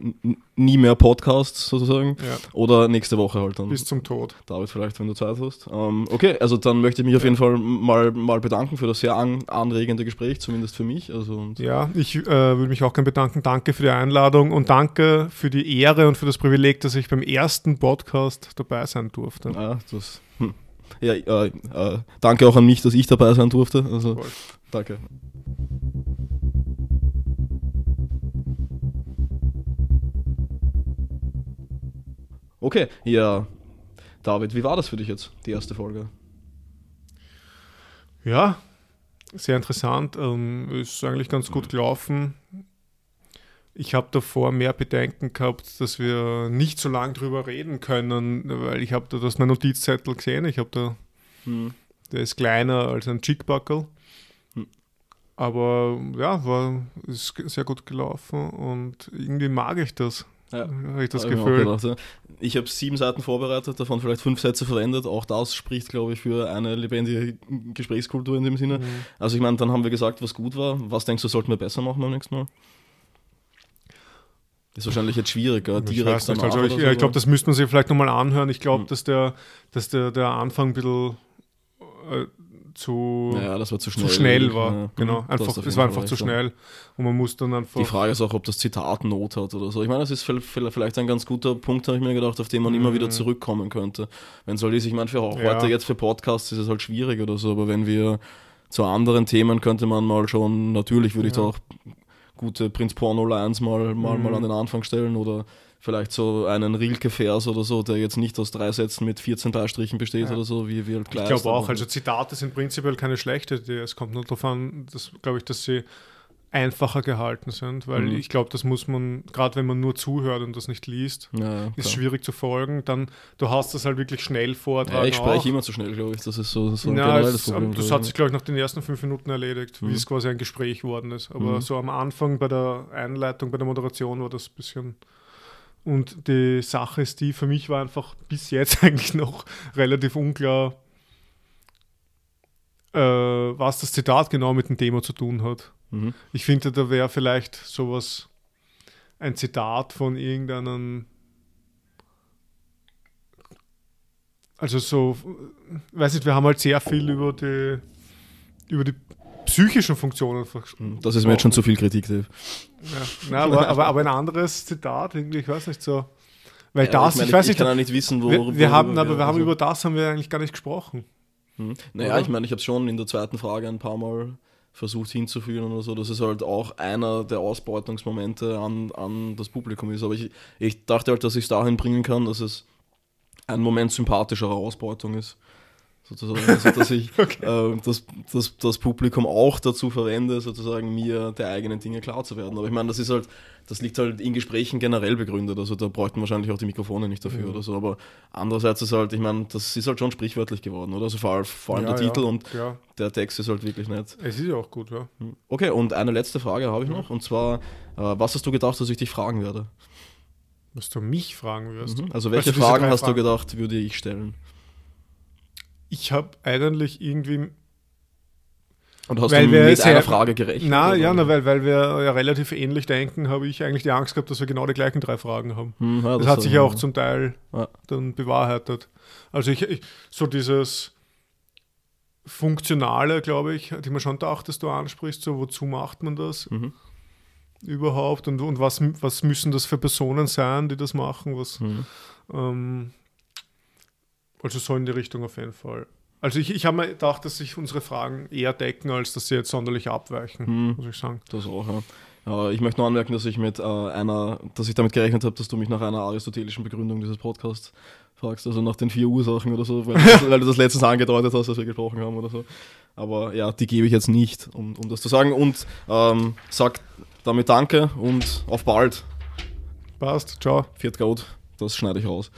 nie mehr Podcasts sozusagen. Ja, Oder nächste Woche halt dann. bis zum Tod. David, vielleicht, wenn du Zeit hast. Ähm, okay, also dann möchte ich mich auf jeden Fall mal, mal bedanken für das sehr an, anregende Gespräch, zumindest für mich. Also, Ja, ich äh, würde mich auch gerne bedanken. Danke für die Einladung und danke für die Ehre und für das Privileg, dass ich beim ersten Podcast dabei sein durfte. Ja, das. Hm. Ja, äh, äh, danke auch an mich, dass ich dabei sein durfte. Also, Voll. danke. Okay, ja. David, wie war das für dich jetzt, die erste Folge? Ja, sehr interessant. Ähm, ist eigentlich ganz gut gelaufen. Ich habe davor mehr Bedenken gehabt, dass wir nicht so lange drüber reden können, weil ich habe da das mein Notizzettel gesehen. Ich habe da, Hm. der ist kleiner als ein Chickbuckle. Hm. Aber ja, war ist sehr gut gelaufen und irgendwie mag ich das. Ja. Habe ich das Hab ich mir auch Gefühl. gedacht, ja. Ich habe sieben Seiten vorbereitet, davon vielleicht fünf Sätze verwendet. Auch das spricht, glaube ich, für eine lebendige Gesprächskultur in dem Sinne. Mhm. Also ich meine, dann haben wir gesagt, was gut war. Was denkst du, sollten wir besser machen beim nächsten Mal? Ist wahrscheinlich jetzt schwieriger, direkt danach also ich, ja, so, ich glaube, das müsste man sich vielleicht nochmal anhören. Ich glaube, Hm. dass, der, dass der, der Anfang ein bisschen äh, zu, Ja, das war zu zu schnell. schnell war. Ja. Genau, Mhm, einfach, es war einfach zu ja. schnell. Und man muss dann einfach. Die Frage ist auch, ob das Zitat Not hat oder so. Ich meine, das ist vi- vi- vielleicht ein ganz guter Punkt, habe ich mir gedacht, auf den man immer wieder Mhm. zurückkommen könnte. Wenn soll ist, ich meine, für Ja. heute jetzt für Podcasts ist es halt schwierig oder so, aber wenn wir zu anderen Themen könnte man mal schon, natürlich würde ich da Ja. auch gute Prinz Porno Lines mal, mal, mal Mhm. an den Anfang stellen oder vielleicht so einen Rilke-Vers oder so, der jetzt nicht aus drei Sätzen mit 14 Beistrichen besteht Ja. oder so, wie wir halt ich Kleist, glaube auch, also Zitate sind prinzipiell keine schlechte Idee. Es kommt nur darauf an, dass, glaube ich, dass sie einfacher gehalten sind, weil Mhm. ich glaube, das muss man, gerade wenn man nur zuhört und das nicht liest, ja, ist klar. schwierig zu folgen. Dann, du hast das halt wirklich schnell vortragen. Ja, ich auch. spreche immer zu schnell, glaube ich. Das ist so, so ein Ja, es, Problem. das hat ich. sich, glaube ich, nach den ersten fünf Minuten erledigt, Mhm. wie es quasi ein Gespräch worden ist. Aber Mhm. so am Anfang bei der Einleitung, bei der Moderation war das ein bisschen Und die Sache ist die, für mich war einfach bis jetzt *laughs* eigentlich noch relativ unklar, äh, was das Zitat genau mit dem Thema zu tun hat. Mhm. Ich finde, da wäre vielleicht sowas, ein Zitat von irgendeinem, also so, weiß nicht, wir haben halt sehr viel über die, über die psychischen Funktionen gesprochen. Das ist mir jetzt schon zu viel Kritik, Dave. Ja, na, aber, *laughs* aber, aber, ein anderes Zitat, irgendwie, ich weiß nicht so. Weil ja, das, ich, meine, ich weiß ich, nicht, ich kann auch nicht wissen, wo. Wir, wir haben, aber wir also. haben über das haben wir eigentlich gar nicht gesprochen. Hm. Naja, Oder? ich meine, ich habe schon in der zweiten Frage ein paar Mal versucht hinzuführen oder so, dass es halt auch einer der Ausbeutungsmomente an, an das Publikum ist. Aber ich, ich dachte halt, dass ich es dahin bringen kann, dass es ein Moment sympathischerer Ausbeutung ist sozusagen. Also, dass ich *laughs* okay. äh, das, das, das Publikum auch dazu verwende, sozusagen mir der eigenen Dinge klar zu werden. Aber ich meine, das ist halt, das liegt halt in Gesprächen generell begründet. Also da bräuchten wahrscheinlich auch die Mikrofone nicht dafür ja. oder so. Aber andererseits ist halt, ich meine, das ist halt schon sprichwörtlich geworden, oder? Also vor, allem, vor allem ja, der Titel und ja. der Text ist halt wirklich nett. Es ist ja auch gut, ja. Hm. Okay, und eine letzte Frage habe ich noch. Und zwar, äh, was hast du gedacht, dass ich dich fragen werde? Was du mich fragen wirst. Mhm. Also welche Fragen hast Fragen? du gedacht, würde ich stellen? Ich habe eigentlich irgendwie. Und hast weil du mit einer Frage gerechnet? Na, ja, na, weil, weil wir ja relativ ähnlich denken, habe ich eigentlich die Angst gehabt, dass wir genau die gleichen drei Fragen haben. Hm, ja, das, das, hat sich ja auch zum Teil ja. dann bewahrheitet. Also ich, ich, so dieses Funktionale, glaube ich, hatte ich mir schon gedacht, dass du ansprichst, so wozu macht man das mhm. überhaupt und, und was, was müssen das für Personen sein, die das machen, was mhm. ähm, also so in die Richtung auf jeden Fall. Also ich, ich habe mir gedacht, dass sich unsere Fragen eher decken, als dass sie jetzt sonderlich abweichen, hm, muss ich sagen. Das auch, ja. Ja, ich möchte nur anmerken, dass ich mit äh, einer, dass ich damit gerechnet habe, dass du mich nach einer aristotelischen Begründung dieses Podcasts fragst, also nach den vier Ursachen oder so, weil, *laughs* weil du das letztens angedeutet hast, dass wir gesprochen haben oder so. Aber ja, die gebe ich jetzt nicht, um, um das zu sagen. Und ähm, sag damit Danke und auf bald. Passt, ciao. Viert Gold, das schneide ich raus.